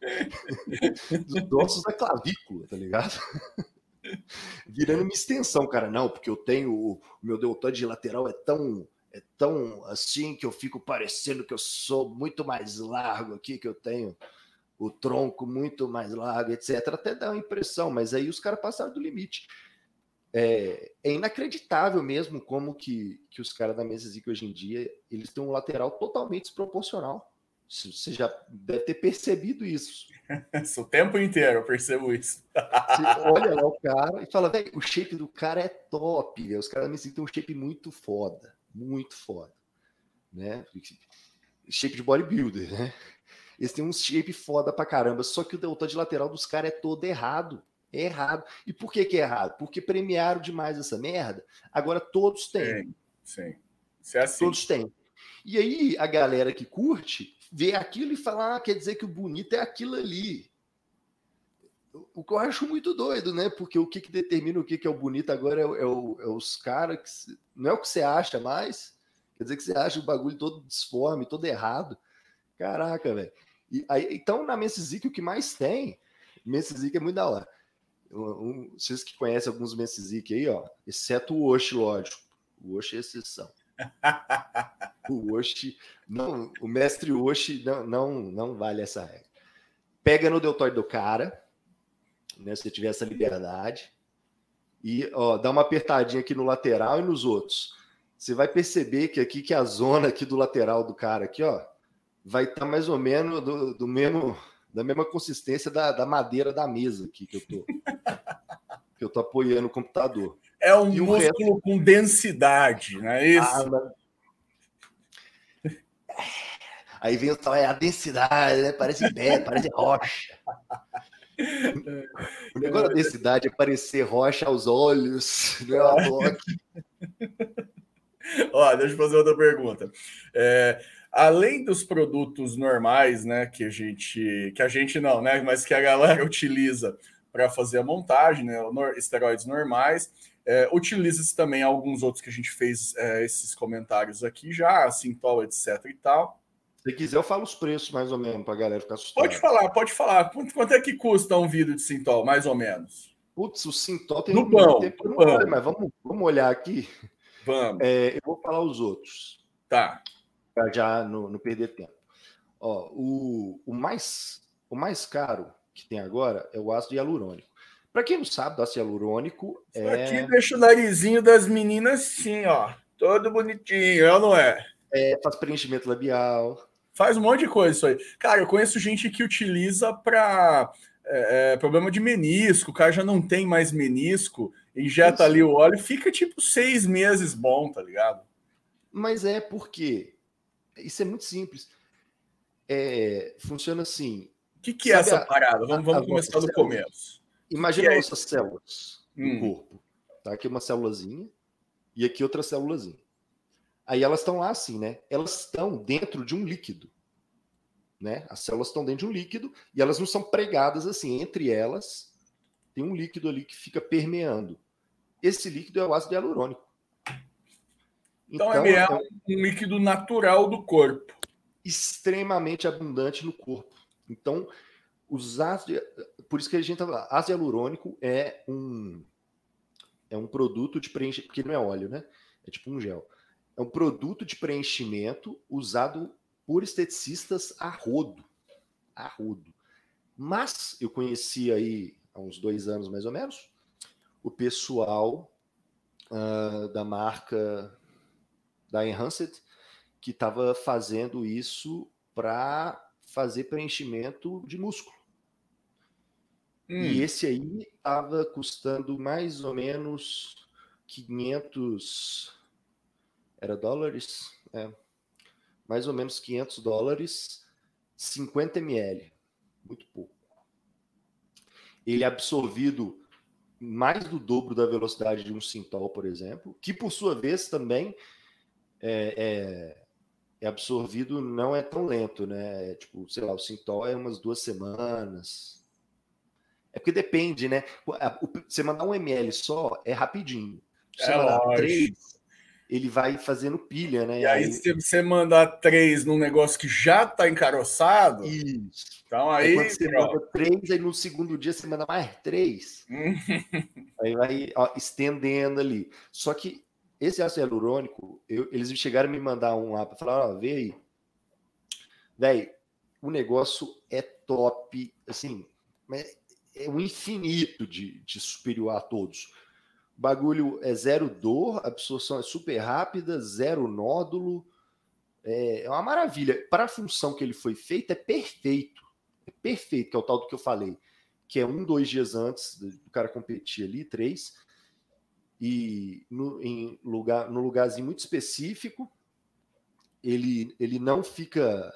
dos ossos da clavícula, tá ligado? Virando uma extensão, cara. Não, porque eu tenho o meu deltoide lateral é tão é tão assim que eu fico parecendo que eu sou muito mais largo aqui, que eu tenho o tronco muito mais largo, etc. Até dá uma impressão, mas aí os caras passaram do limite é, é, inacreditável mesmo como que, que os caras da mesa hoje em dia eles têm um lateral totalmente desproporcional. Você já deve ter percebido isso. o tempo inteiro eu percebo isso. Você olha lá o cara e fala, velho, o shape do cara é top. Véio. Os caras da mesa têm um shape muito foda. Muito foda. Né? Shape de bodybuilder, né? Eles têm um shape foda pra caramba. Só que o delta de lateral dos caras é todo errado. É errado. E por que, que é errado? Porque premiaram demais essa merda. Agora todos têm. Sim. sim. É assim. Todos têm. E aí a galera que curte vê aquilo e fala: ah, quer dizer que o bonito é aquilo ali. O que eu acho muito doido, né? Porque o que, que determina o que, que é o bonito agora é, é, o, é os caras que. Não é o que você acha mais. Quer dizer que você acha o bagulho todo disforme, todo errado. Caraca, velho. Então, na Mensizic, o que mais tem, Mensizic é muito da hora um, vocês que conhecem alguns Messizic aí, ó, exceto o Osh, lógico. O Osh é exceção. o Osh, não, o mestre Osh não, não, não vale essa regra. Pega no deltóide do cara, né, se tiver essa liberdade, e ó, dá uma apertadinha aqui no lateral e nos outros. Você vai perceber que aqui que a zona aqui do lateral do cara aqui, ó, vai estar tá mais ou menos do, do mesmo da mesma consistência da, da madeira da mesa aqui que eu tô que eu tô apoiando o computador. É um músculo resto... com densidade, não é isso? Ah, mas... Aí vem o tal, é a densidade, né? Parece pé, parece rocha. O negócio da densidade é parecer rocha aos olhos, é uma Ó, deixa eu fazer outra pergunta. É, além dos produtos normais, né, que a gente, que a gente não, né, mas que a galera utiliza para fazer a montagem, né, esteroides normais, é, utiliza-se também alguns outros que a gente fez é, esses comentários aqui já, Sintol, etc e tal. Se quiser, eu falo os preços mais ou menos para a galera ficar assustada. Pode falar, pode falar. Quanto, quanto, é que custa um vidro de Sintol, mais ou menos? Putz, o Sintol tem no um pão, tempo, no pão. mas vamos, vamos olhar aqui. Vamos. É, eu vou falar os outros. Tá. Para já não, perder tempo. Ó, o, o, mais, o mais caro que tem agora é o ácido hialurônico. Para quem não sabe, o ácido hialurônico Isso é... aqui deixa o narizinho das meninas assim, ó. Todo bonitinho, é ou não é? É, faz preenchimento labial. Faz um monte de coisa isso aí. Cara, eu conheço gente que utiliza para é, é, problema de menisco, o cara já não tem mais menisco, injeta isso. ali o óleo, fica tipo seis meses bom, tá ligado? Mas é porque isso é muito simples. É, funciona assim. O que, que é essa a, parada? Vamos, vamos começar do começo. Imagina nossas células hum. no corpo. Tá? Aqui uma célulazinha e aqui outra célulazinha. Aí elas estão lá assim, né? Elas estão dentro de um líquido. Né? As células estão dentro de um líquido e elas não são pregadas assim. Entre elas tem um líquido ali que fica permeando. Esse líquido é o ácido hialurônico. Então, então ele é, é um líquido natural do corpo. Extremamente abundante no corpo. Então, os ácidos. Por isso que a gente tá falando, ácido hialurônico é um é um produto de preenchimento, porque não é óleo, né? É tipo um gel. É um produto de preenchimento usado por esteticistas a rodo. A rodo. Mas eu conheci aí há uns dois anos mais ou menos o pessoal uh, da marca da Enhanced que estava fazendo isso para fazer preenchimento de músculo. Hum. E esse aí estava custando mais ou menos 500 era dólares, é, mais ou menos 500 dólares, 50 ml, muito pouco. Ele é absorvido mais do dobro da velocidade de um Sintol, por exemplo, que por sua vez também é, é, é absorvido não é tão lento, né? É, tipo, sei lá, o Sintol é umas duas semanas. É porque depende, né? Você mandar um ml só é rapidinho. Você é mandar três, ele vai fazendo pilha, né? E aí, aí, se você mandar três num negócio que já está encaroçado. Isso. Então aí. aí você manda três, aí no segundo dia você manda mais três. aí vai ó, estendendo ali. Só que esse ácido hialurônico, eu, eles chegaram a me mandar um lá para falar: ó, vê aí. Véi, o negócio é top, assim, é um infinito de, de superior a todos bagulho é zero dor, absorção é super rápida, zero nódulo. É, é uma maravilha. Para a função que ele foi feito, é perfeito. É perfeito, que é o tal do que eu falei. Que é um, dois dias antes do cara competir ali, três. E no, em lugar, no lugarzinho muito específico, ele, ele não fica.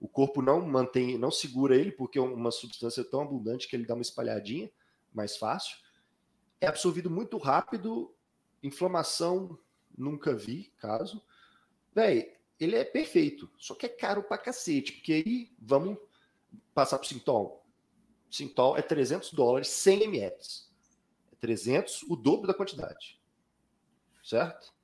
O corpo não mantém, não segura ele, porque é uma substância tão abundante que ele dá uma espalhadinha mais fácil é absorvido muito rápido, inflamação, nunca vi caso. Véi, ele é perfeito, só que é caro pra cacete, porque aí vamos passar pro Sintol. Sintol é 300 dólares, 100 ml. É 300, o dobro da quantidade. Certo?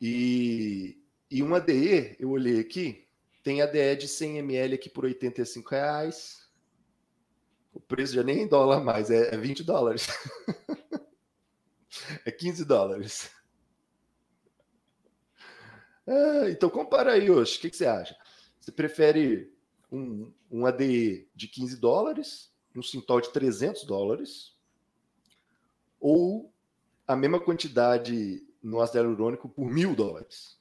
E, e um ADE, eu olhei aqui, tem ADE de 100 ml aqui por 85 reais. O preço já nem em dólar mais, é, é 20 dólares. é 15 dólares. É, então compara aí, hoje. O que, que, você acha? Você prefere um, um ADE de 15 dólares, um Sintol de 300 dólares, ou a mesma quantidade no ácido hialurônico por mil dólares?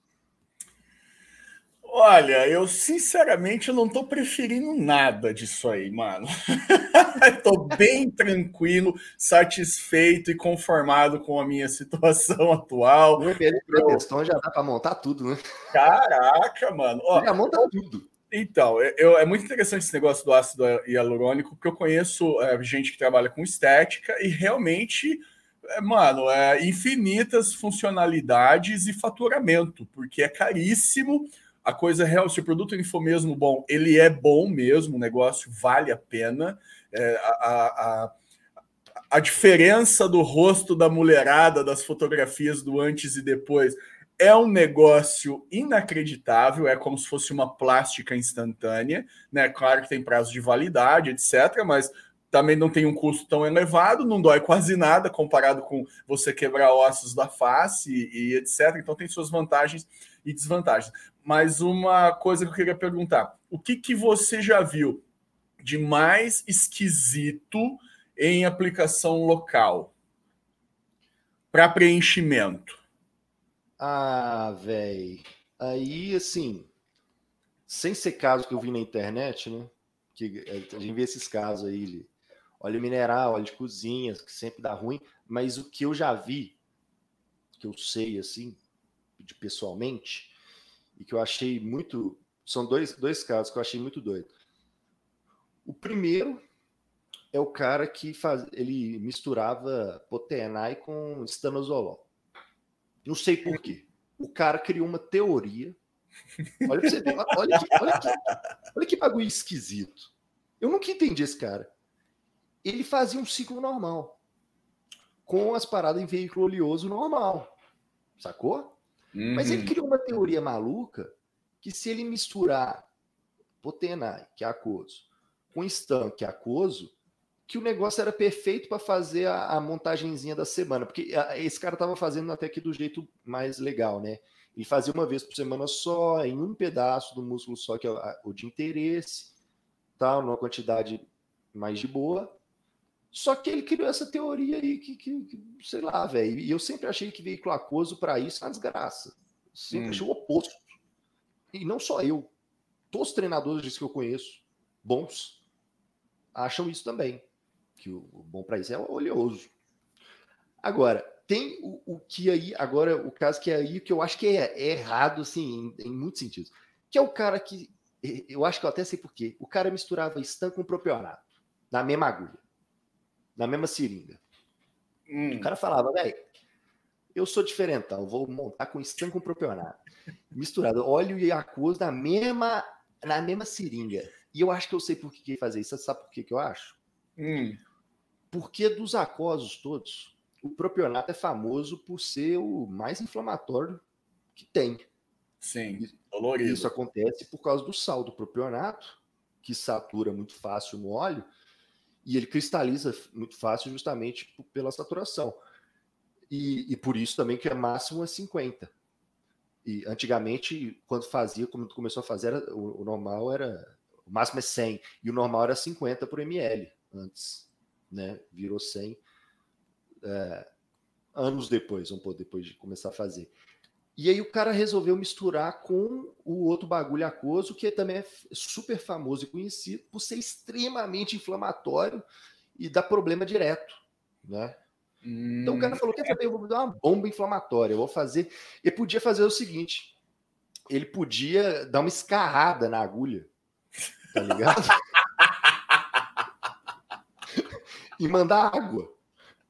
Olha, eu sinceramente não tô preferindo nada disso aí, mano. tô bem tranquilo, satisfeito e conformado com a minha situação atual. O ML Protestão já dá para montar tudo, né? Caraca, mano. Ó, já monta tudo. Então, eu, é muito interessante esse negócio do ácido hialurônico, porque eu conheço é, gente que trabalha com estética e realmente, é, mano, é infinitas funcionalidades e faturamento, porque é caríssimo a coisa real, se o produto ele for mesmo bom, ele é bom mesmo, o negócio vale a pena. É, a, a, a, diferença do rosto da mulherada, das fotografias do antes e depois, é um negócio inacreditável, é como se fosse uma plástica instantânea, né? Claro que tem prazo de validade, etc., mas também não tem um custo tão elevado, não dói quase nada comparado com você quebrar ossos da face e, e etc. Então tem suas vantagens e desvantagens. Mas uma coisa que eu queria perguntar: o que, que você já viu de mais esquisito em aplicação local para preenchimento? Ah, velho. Aí, assim, sem ser caso que eu vi na internet, né? Que é, a gente vê esses casos aí de óleo mineral, óleo de cozinha, que sempre dá ruim, mas o que eu já vi, que eu sei, assim, de pessoalmente, e que eu achei muito. São dois, dois casos que eu achei muito doido. O primeiro é o cara que faz, ele misturava potenai com estanozolol. Não sei por quê. O cara criou uma teoria. Olha pra você ver. Olha que, olha que, olha que bagulho esquisito. Eu nunca entendi esse cara. Ele fazia um ciclo normal. Com as paradas em veículo oleoso normal. Sacou? Uhum. Mas ele uhum. criou uma teoria maluca que se ele misturar potenai, que é aquoso, com Stan, que é aquoso, que o negócio era perfeito para fazer a, a montagenzinha da semana, porque a, esse cara estava fazendo até que do jeito mais legal, né? Ele fazia uma vez por semana só, em um pedaço do músculo só, que é o de interesse, tal, numa quantidade mais de boa. Só que ele criou essa teoria aí que, que, que sei lá, velho. E eu sempre achei que veículo aquoso para isso é uma desgraça. Sempre hum. achei o oposto. E não só eu. Todos os treinadores que eu conheço, bons, acham isso também. Que o, bom para isso é oleoso. Agora, tem o, o, que aí, agora, o caso que é aí que eu acho que é, é errado, assim, em, em muitos sentidos. Que é o cara que, eu acho que eu até sei porquê, o cara misturava Stan com propionato, na mesma agulha, na mesma seringa. Hum. O cara falava, velho, eu sou diferentão, vou montar com Stan com propionato, misturado, óleo e aquoso na mesma, na mesma seringa. E eu acho que eu sei por que fazer isso. Você sabe por que, que eu acho? Hum. Porque dos aquosos todos, o propionato é famoso por ser o mais inflamatório que tem. Sim, dolorido. Isso acontece por causa do sal do propionato, que satura muito fácil no óleo, e ele cristaliza muito fácil justamente pela saturação. E, e por isso também que é máximo é 50. E antigamente, quando fazia, como começou a fazer, era, o, o normal era o máximo é 100 e o normal era 50 por ml antes, né? Virou 100 é, anos depois, um pouco depois de começar a fazer. E aí o cara resolveu misturar com o outro bagulho aquoso, que também é super famoso e conhecido por ser extremamente inflamatório e dar problema direto, né? Hum, então o cara falou: quer saber, eu vou dar uma bomba inflamatória, eu vou fazer. Ele podia fazer o seguinte: ele podia dar uma escarrada na agulha tá ligado? e mandar água,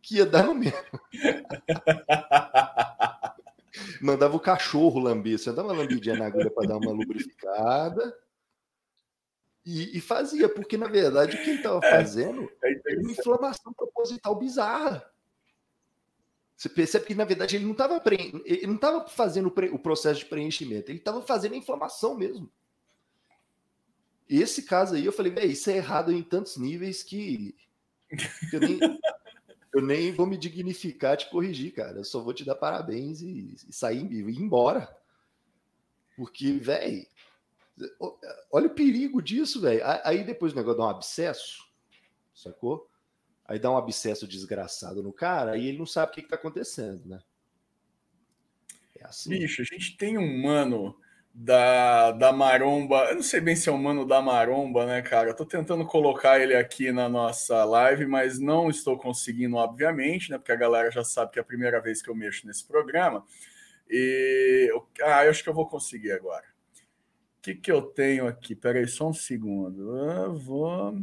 que ia dar no mesmo. Mandava o cachorro lamber, você dava uma lambidinha na agulha para dar uma lubrificada. E, e, fazia, porque na verdade o que ele estava é, fazendo é, é era uma inflamação proposital bizarra. Você percebe que, na verdade, ele não estava pre... ele não tava fazendo o processo de preenchimento, ele estava fazendo a inflamação mesmo. Esse caso aí, eu falei, isso é errado em tantos níveis que eu, nem, eu, nem, vou me dignificar te corrigir, cara. Eu só vou te dar parabéns e, e sair e ir embora. Porque, velho, olha o perigo disso, velho. Aí depois o negócio dá um abscesso, sacou? Aí dá um abscesso desgraçado no cara, aí ele não sabe o que, que tá acontecendo, né? É assim. Bicho, a gente tem um mano da, da Maromba. Eu não sei bem se é o mano da Maromba, né, cara? Eu tô tentando colocar ele aqui na nossa live, mas não estou conseguindo, obviamente, né? Porque a galera já sabe que é a primeira vez que eu mexo nesse programa. E ah, eu acho que eu vou conseguir agora. O que, que eu tenho aqui? Peraí, só um segundo. Eu vou.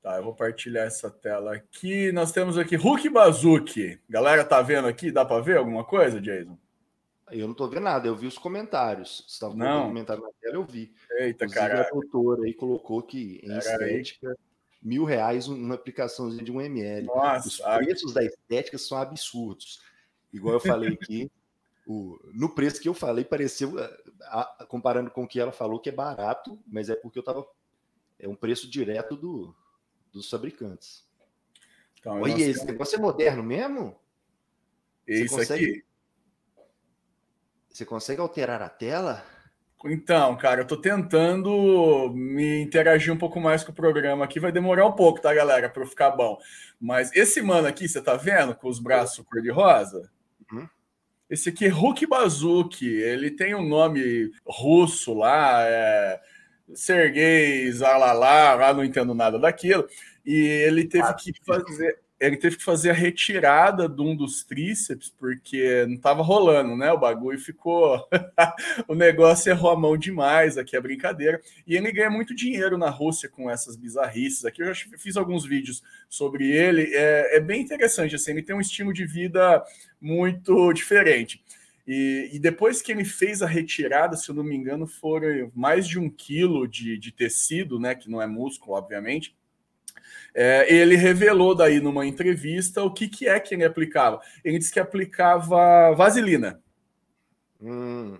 Tá, eu vou partilhar essa tela aqui. Nós temos aqui Hulk Bazuki. Galera, tá vendo aqui? Dá para ver alguma coisa, Jason? Eu não tô vendo nada, eu vi os comentários. Você estava com comentário na tela, eu vi. Eita, cara. A doutora aí colocou que em estética, mil reais uma aplicaçãozinha de um ml. Nossa, os preços da estética são absurdos. Igual eu falei aqui, o, no preço que eu falei, pareceu, a, a, comparando com o que ela falou, que é barato, mas é porque eu tava. É um preço direto do, dos fabricantes. Então, Olha, esse negócio é moderno mesmo? Isso consegue... aqui. Você consegue alterar a tela? Então, cara, eu tô tentando me interagir um pouco mais com o programa aqui. Vai demorar um pouco, tá, galera, para ficar bom. Mas esse mano aqui, você tá vendo, com os braços cor-de-rosa? Uhum. Esse aqui é Hulk Bazuki. Ele tem um nome russo lá, é Sergei Zalalá, lá não entendo nada daquilo. E ele teve que fazer ele teve que fazer a retirada de um dos tríceps, porque não estava rolando, né? O bagulho ficou. o negócio errou a mão demais aqui, a brincadeira. E ele ganha muito dinheiro na Rússia com essas bizarrices. Aqui eu já fiz alguns vídeos sobre ele. É, é bem interessante, assim, ele tem um estilo de vida muito diferente. E, e, depois que ele fez a retirada, se eu não me engano, foram mais de um quilo de, de tecido, né? Que não é músculo, obviamente é, ele revelou daí numa entrevista o que, que é que ele aplicava. Ele disse que aplicava vaselina. Hum.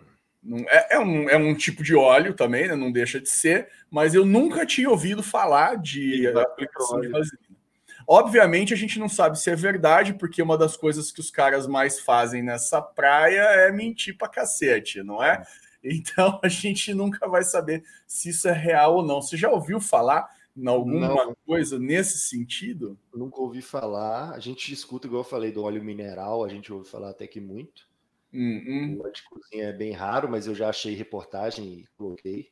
É, é, um, é um tipo de óleo também, né? não deixa de ser, mas eu nunca tinha ouvido falar de aplicação de vaselina. Obviamente a gente não sabe se é verdade, porque uma das coisas que os caras mais fazem nessa praia é mentir pra cacete, não é? Então a gente nunca vai saber se isso é real ou não. Você já ouviu falar em alguma não, coisa nesse sentido? Nunca ouvi falar. A gente escuta, igual eu falei, do óleo mineral, a gente ouve falar até que muito. Hum, O óleo de cozinha é bem raro, mas eu já achei reportagem e coloquei.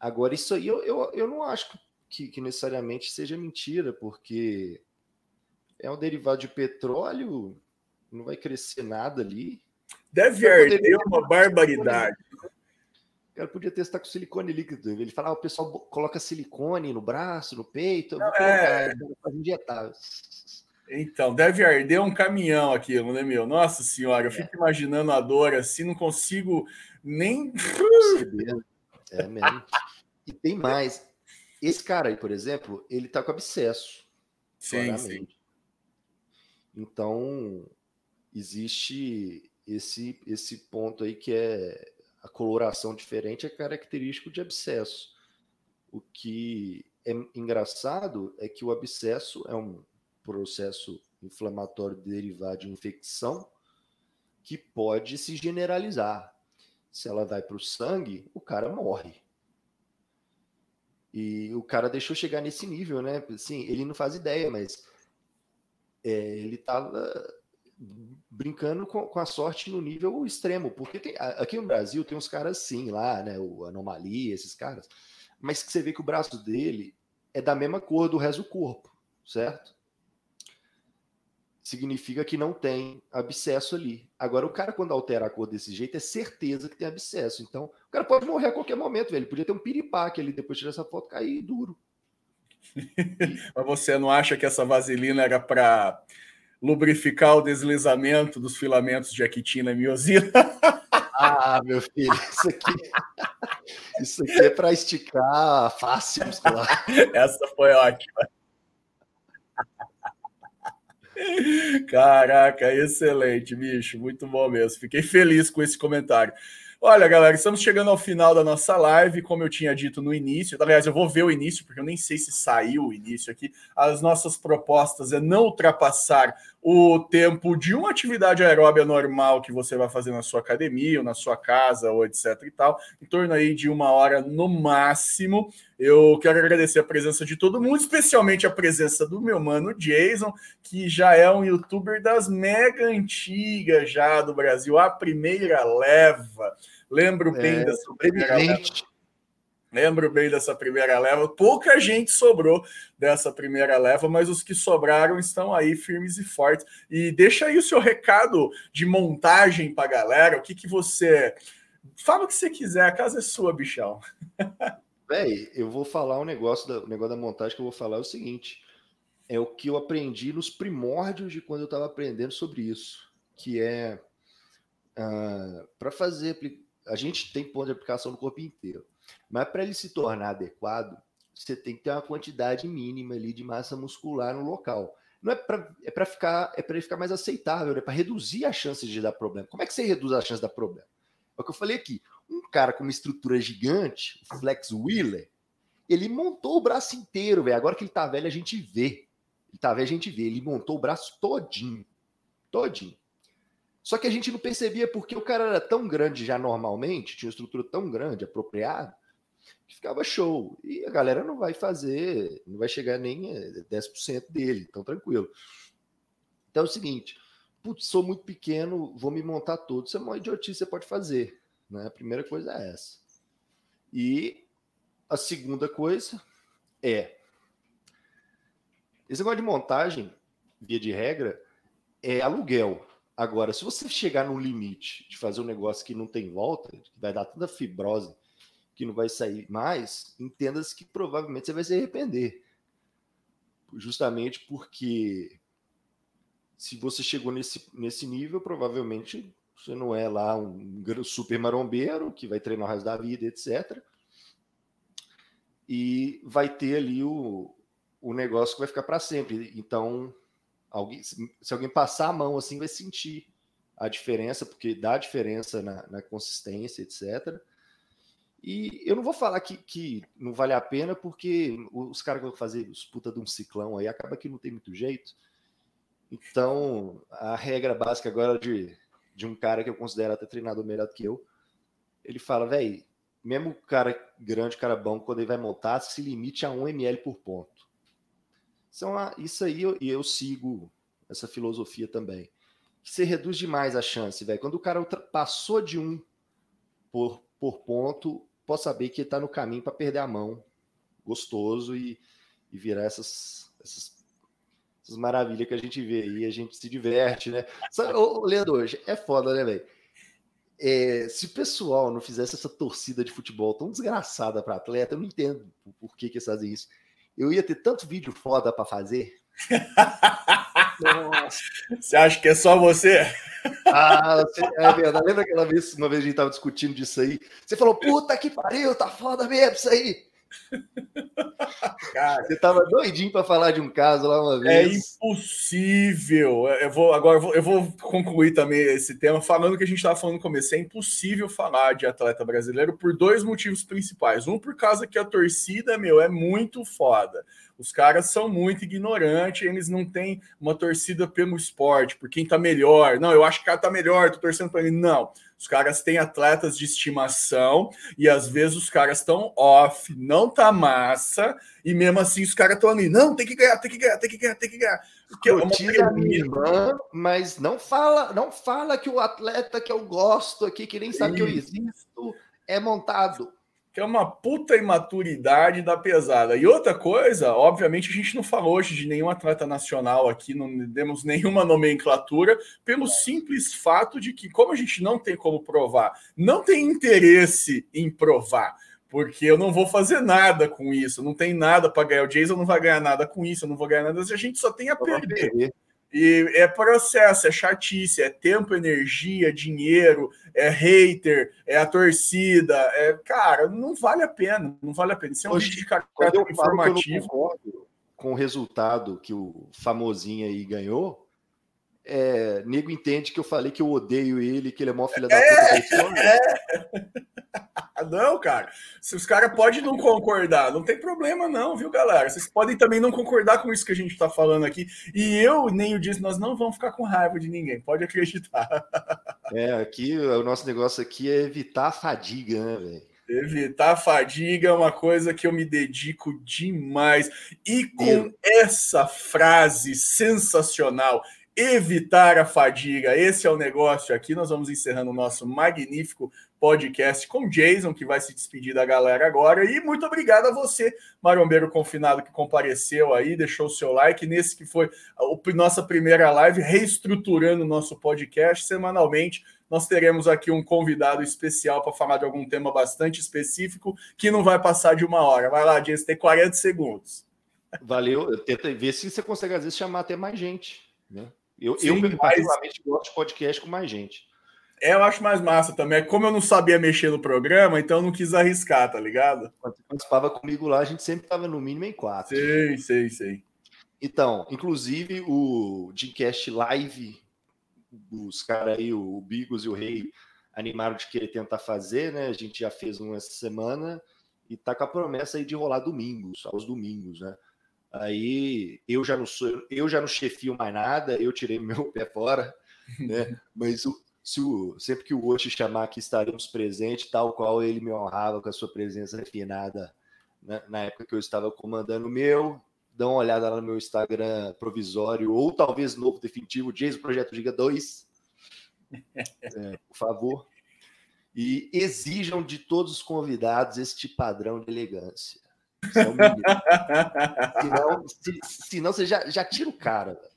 Agora, isso aí eu, eu, eu não acho que, que necessariamente seja mentira, porque é um derivado de petróleo, não vai crescer nada ali. Deve arder uma barbaridade. O cara podia testar com silicone líquido. Ele fala, ah, o pessoal coloca silicone no braço, no peito, Não, é... para injetar. Então, deve arder um caminhão aquilo, né, meu? Nossa senhora, eu é. fico imaginando a dor assim, não consigo nem. É mesmo. E tem mais. Esse cara aí, por exemplo, ele tá com abscesso. Sim, sim. Então, existe esse, esse ponto aí que é a coloração diferente é característico de abscesso. O que é engraçado é que o abscesso é um processo inflamatório derivado de infecção que pode se generalizar. Se ela vai para o sangue, o cara morre. E o cara deixou chegar nesse nível, né? Sim, ele não faz ideia, mas é, ele estava brincando com, com, a sorte no nível extremo, porque tem, aqui no Brasil tem uns caras sim lá, né, o Anomalia, esses caras, mas que você vê que o braço dele é da mesma cor do resto do corpo, certo? Significa que não tem abscesso ali. Agora, o cara, quando altera a cor desse jeito, é certeza que tem abscesso. Então, o cara pode morrer a qualquer momento, velho. Ele podia ter um piripaque ali, depois de tirar essa foto, cair duro. Mas você não acha que essa vaselina era para lubrificar o deslizamento dos filamentos de actina e miosina. Ah, meu filho, isso aqui, isso aqui é para esticar fácil muscular. Essa foi ótima. Caraca, excelente, bicho, muito bom mesmo. Fiquei feliz com esse comentário. Olha, galera, estamos chegando ao final da nossa live, como eu tinha dito no início. Aliás, eu vou ver o início, porque eu nem sei se saiu o início aqui. As nossas propostas é não ultrapassar o tempo de uma atividade aeróbia normal que você vai fazer na sua academia, ou na sua casa, ou etc e tal, em torno aí de uma hora no máximo. Eu quero agradecer a presença de todo mundo, especialmente a presença do meu mano Jason, que já é um youtuber das mega antigas já do Brasil, a primeira leva. Lembro bem é, dessa primeira leva. Lembro bem dessa primeira leva. Pouca gente sobrou dessa primeira leva, mas os que sobraram estão aí firmes e fortes. E deixa aí o seu recado de montagem para a galera. O que, que você. Fala o que você quiser, a casa é sua, bichão. Véi, eu vou falar um negócio, da, o negócio da montagem que eu vou falar é o seguinte: é o que eu aprendi nos primórdios de quando eu estava aprendendo sobre isso, que é uh, ah, para fazer a gente tem ponto de aplicação no corpo inteiro, mas para ele se tornar adequado, você tem que ter uma quantidade mínima ali de massa muscular no local. Não é para é para ficar é para ele ficar mais aceitável, é para reduzir as chances de dar problema. Como é que você reduz as chances de dar problema? É o que eu falei aqui. Um cara com uma estrutura gigante, o Flex Wheeler, Ele montou o braço inteiro, velho. Agora que ele tá velho, a gente vê. Ele tá velho, a gente vê. Ele montou o braço todinho. Todinho. Só que a gente não percebia porque o cara era tão grande já normalmente, tinha uma estrutura tão grande, apropriada, que ficava show. E a galera não vai fazer, não vai chegar nem 10% dele, então tranquilo. Então é o seguinte, putz, sou muito pequeno, vou me montar todo. Isso é uma idiotice você pode fazer. Né? A primeira coisa é essa. E a segunda coisa é esse negócio de montagem, via de regra, é aluguel. Agora, se você chegar no limite de fazer um negócio que não tem volta, que vai dar tanta fibrose que não vai sair mais, entenda-se que provavelmente você vai se arrepender. Justamente porque se você chegou nesse, nesse nível, provavelmente você não é lá um super marombeiro que vai treinar o resto da vida, etc. E vai ter ali o, o negócio que vai ficar para sempre. Então, alguém, se alguém passar a mão assim, vai sentir a diferença, porque dá diferença na, na consistência, etc. E eu não vou falar que, que não vale a pena, porque os caras que vão fazer os puta de um ciclão aí acaba que não tem muito jeito. Então, a regra básica agora de, de um cara que eu considero até treinador melhor do que eu, ele fala, velho, mesmo o cara grande, cara bom, quando ele vai montar, se limite a 1 ml por ponto. Então, isso aí eu, eu sigo essa filosofia também. Você reduz demais a chance, velho. Quando o cara passou de um por, por ponto, pode saber que ele tá no caminho para perder a mão. Gostoso e, e virar essas, essas, essas maravilhas que a gente vê aí, a gente se diverte, né? Sabe, ô, Leandro, hoje é foda, né, velho? É, se o pessoal não fizesse essa torcida de futebol tão desgraçada para atleta, eu não entendo por que, que eles fazem isso eu ia ter tanto vídeo foda para fazer. Nossa. Você acha que é só você? Ah, é verdade. Lembra aquela vez, uma vez a gente tava discutindo disso aí? Você falou, puta que pariu, tá foda mesmo isso aí. Cara, você tava doidinho para falar de um caso lá uma é vez. É impossível. Eu vou agora eu vou, eu vou concluir também esse tema falando que a gente estava falando no começo. É impossível falar de atleta brasileiro por dois motivos principais. Um por causa que a torcida, meu, é muito foda. Os caras são muito ignorantes, eles não têm uma torcida pelo esporte, por quem tá melhor. Não, eu acho que o cara tá melhor, tô torcendo para ele. Não. Os caras têm atletas de estimação e às vezes os caras estão off, não tá massa, e mesmo assim os caras estão ali, não, tem que ganhar, tem que ganhar, tem que ganhar, tem que ganhar. Porque é uma minha irmã, mas não fala, não fala que o atleta que eu gosto aqui, que nem sabe Sim. que eu existo, é montado que é uma puta imaturidade da pesada. E outra coisa, obviamente, a gente não falou hoje de nenhum atleta nacional aqui, não demos nenhuma nomenclatura, pelo simples fato de que, como a gente não tem como provar, não tem interesse em provar, porque eu não vou fazer nada com isso, não tem nada para ganhar. O Jason não vai ganhar nada com isso, eu não vou ganhar nada, a gente só tem a perder. E é processo, é chatice, é tempo, energia, dinheiro, é hater, é a torcida. É, cara, não vale a pena. Não vale a pena. Isso é um Hoje, vídeo de caráter informativo. com o resultado que o famosinho aí ganhou, é, nego entende que eu falei que eu odeio ele, que ele é mó filha da é, puta. É. Não, cara. Se os caras podem não concordar, não tem problema, não, viu, galera? Vocês podem também não concordar com isso que a gente está falando aqui. E eu nem o disse, nós não vamos ficar com raiva de ninguém, pode acreditar. É, aqui o nosso negócio aqui é evitar a fadiga, né, velho? Evitar a fadiga é uma coisa que eu me dedico demais. E com essa frase sensacional, evitar a fadiga. Esse é o negócio aqui. Nós vamos encerrando o nosso magnífico podcast com Jason, que vai se despedir da galera agora. E muito obrigado a você, marombeiro confinado, que compareceu aí, deixou o seu like nesse que foi a nossa primeira live, reestruturando o nosso podcast semanalmente. Nós teremos aqui um convidado especial para falar de algum tema bastante específico que não vai passar de uma hora. Vai lá, Jason, tem 40 segundos. Valeu. Tenta ver se você consegue, às vezes, chamar até mais gente. Né? Eu, Sim, eu mas... particularmente, gosto de podcast com mais gente. É, eu acho mais massa também. Como eu não sabia mexer no programa, então eu não quis arriscar, tá ligado? Quando você participava comigo lá, a gente sempre tava no mínimo em quatro. Sei, sei, sei. Então, inclusive o Dreamcast Live, os caras aí, o Bigos e o Rei, animaram de querer tentar fazer, né? A gente já fez um essa semana e tá com a promessa aí de rolar domingos, aos domingos, né? Aí eu já não sou, eu já não chefio mais nada, eu tirei meu pé fora, né? Mas o, se o, sempre que o Osh chamar aqui estaremos presentes, tal qual ele me honrava com a sua presença refinada né? na época que eu estava comandando o meu. Dá uma olhada lá no meu Instagram provisório, ou talvez novo definitivo, Jason Projeto Giga 2. É, por favor. E exijam de todos os convidados este padrão de elegância. É senão, se, senão você já, já tira o cara. Véio.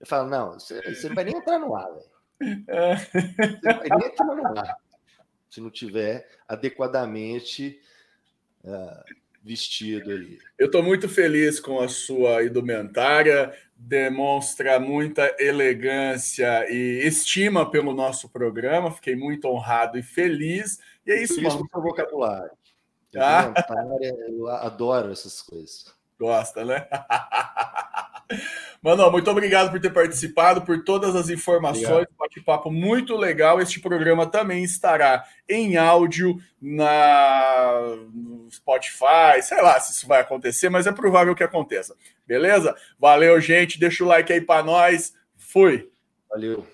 Eu falo, não, você, você não vai nem entrar no ar, velho. Você não vai nem entrar no ar. Se não tiver adequadamente uh, vestido ali. Eu estou muito feliz com a sua indumentária, demonstra muita elegância e estima pelo nosso programa. Fiquei muito honrado e feliz. E é isso, feliz mano. com o vocabulário. Ah. Eu adoro essas coisas. Gosta, né? Mano, muito obrigado por ter participado, por todas as informações, bate-papo muito legal. Este programa também estará em áudio na no Spotify, sei lá se isso vai acontecer, mas é provável que aconteça. Beleza? Valeu, gente. Deixa o like aí para nós. Fui. Valeu.